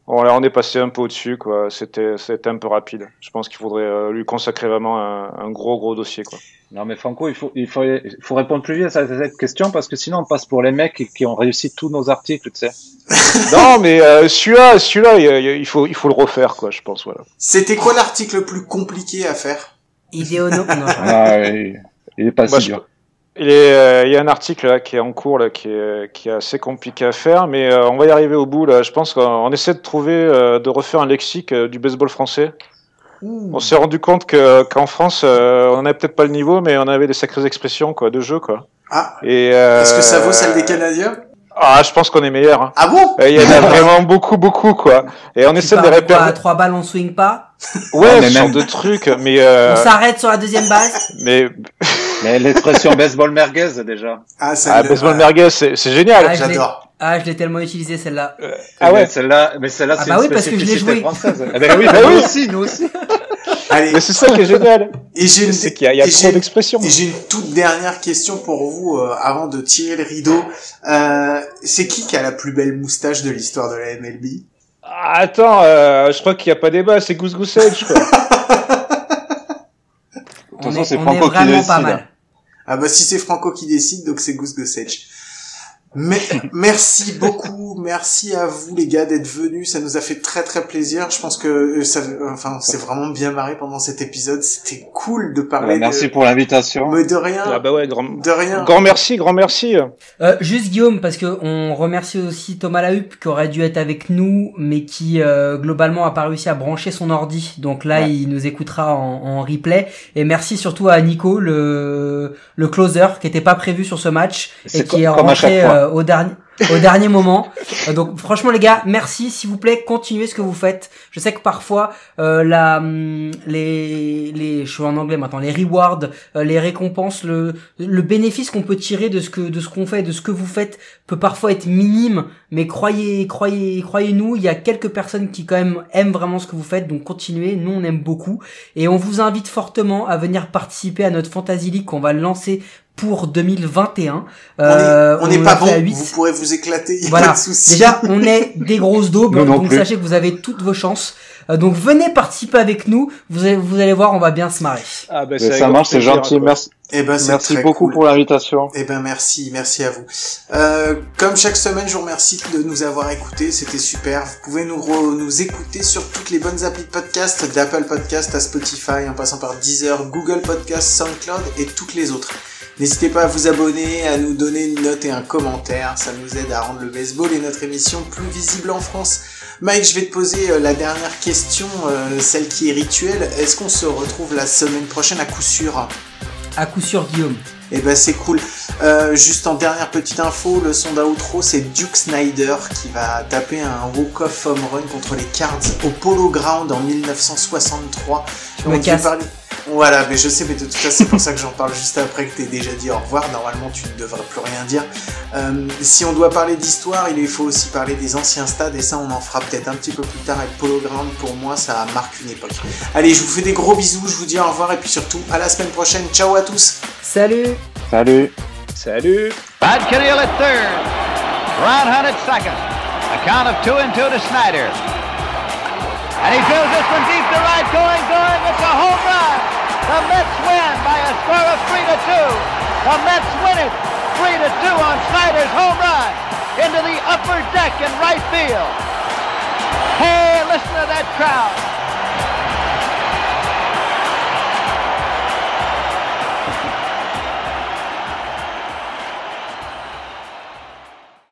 Voilà, on est passé un peu au-dessus, quoi. C'était, c'était un peu rapide. Je pense qu'il faudrait euh, lui consacrer vraiment un, un gros, gros dossier, quoi. Non mais Franco, il faut, il faut, il faut répondre plus vite à cette, cette question parce que sinon on passe pour les mecs qui, ont réussi tous nos articles, tu sais. non, mais euh, celui-là, celui-là, il, il faut, il faut le refaire, quoi. Je pense, voilà. C'était quoi l'article le plus compliqué à faire? Idéonomo. Non, Ah, il, il est pas Moi, si je- dur. Il, est, euh, il y a un article là qui est en cours là, qui est, qui est assez compliqué à faire, mais euh, on va y arriver au bout là. Je pense qu'on on essaie de trouver, euh, de refaire un lexique euh, du baseball français. On s'est rendu compte que qu'en France, euh, on n'avait peut-être pas le niveau, mais on avait des sacrées expressions quoi, de jeu quoi. Ah, Et euh, est-ce que ça vaut celle des Canadiens? Ah, je pense qu'on est meilleur. hein. Ah bon? Il y en a vraiment beaucoup, beaucoup quoi. Et on Tu essaie de à trois balles, on swing pas? Ouais, ce genre de trucs, mais euh, On s'arrête sur la deuxième base. mais Mais l'expression baseball merguez déjà. Ah, ça ah, baseball merguez, c'est c'est génial. Ah, je l'ai- J'adore. Ah, je l'ai tellement utilisé celle-là. Ah ouais. Mais celle-là, mais celle-là Ah c'est bah une oui, parce que je l'ai joué. française. Eh ben oui, Bah bah oui. nous aussi, nous aussi. Allez, Mais c'est ça qui est génial. et j'ai une, C'est qu'il y a, il y a trop j'ai- d'expressions. et j'ai une toute dernière question pour vous euh, avant de tirer le rideau. Euh, c'est qui qui a la plus belle moustache de l'histoire de la MLB Ah, Attends, euh, je crois qu'il n'y a pas débat, c'est Goose Goose Edge, quoi. On façon, est, c'est Franco est qui vraiment pas décide. mal. Ah bah si c'est Franco qui décide, donc c'est Goose Edge. Mais, merci beaucoup, merci à vous les gars d'être venus, ça nous a fait très très plaisir. Je pense que euh, ça, enfin, c'est vraiment bien marré pendant cet épisode. C'était cool de parler. Merci de... pour l'invitation. Mais de rien, Ah bah ouais, grand, de rien. grand merci, grand merci. Euh, juste Guillaume, parce que on remercie aussi Thomas Lahup qui aurait dû être avec nous, mais qui euh, globalement a pas réussi à brancher son ordi. Donc là, Ouais. il nous écoutera en, en replay. Et merci surtout à Nico, le le closer, qui était pas prévu sur ce match et qui est rentré. Euh, au dernier au dernier moment. Euh, donc franchement les gars, merci. S'il vous plaît, continuez ce que vous faites. Je sais que parfois euh, la hum, les les je suis en anglais maintenant, les rewards, les récompenses, le le bénéfice qu'on peut tirer de ce que de ce qu'on fait, de ce que vous faites peut parfois être minime, mais croyez croyez croyez-nous, il y a quelques personnes qui quand même aiment vraiment ce que vous faites, donc continuez, nous on aime beaucoup. Et on vous invite fortement à venir participer à notre Fantasy League qu'on va lancer pour 2021. Euh, on n'est pas bon, vous pourrez vous éclater, y a Voilà. pas de souci. Déjà, on est des grosses daubes, Nous non donc plus. sachez que vous avez toutes vos chances. Euh, donc venez participer avec nous. Vous allez, vous allez voir, on va bien se marrer. Ah bah, ça marche, c'est gentil. quoi. Merci, Eh ben, c'est merci beaucoup cool. pour l'invitation. Eh ben merci, merci à vous. Euh, comme chaque semaine, je vous remercie de nous avoir écoutés, c'était super. Vous pouvez nous, re- nous écouter sur toutes les bonnes applis de podcast, d'Apple Podcast à Spotify, en passant par Deezer, Google Podcast, SoundCloud et toutes les autres. N'hésitez pas à vous abonner, à nous donner une note et un commentaire, ça nous aide à rendre le baseball et notre émission plus visible en France. Mike, je vais te poser euh, la dernière question, euh, celle qui est rituelle. Est-ce qu'on se retrouve la semaine prochaine à coup sûr? À coup sûr, Guillaume. eh ben c'est cool. Euh, juste en dernière petite info, le son d'outro, c'est Duke Snyder qui va taper un walk-off home run contre les Cards au Polo Ground en 1963. Je me casse. Voilà, mais je sais, mais de toute façon, c'est pour ça que j'en parle juste après que t'aies déjà dit au revoir. Normalement, tu ne devrais plus rien dire. Euh, si on doit parler d'histoire, il faut aussi parler des anciens stades, et ça, on en fera peut-être un petit peu plus tard avec Polo Ground. Pour moi, ça marque une époque. Allez, je vous fais des gros bisous, je vous dis au revoir, et puis surtout, à la semaine prochaine. Ciao à tous! Salut Salut. Salut Bad Kenneal at third. Brown Hunt at second. A count of two and two to Snyder. And he drills this one deep to right, going, going. It's a home run. The Mets win by a score of three to two. The Mets win it three to two on Snyder's home run into the upper deck in right field. Hey, listen to that crowd.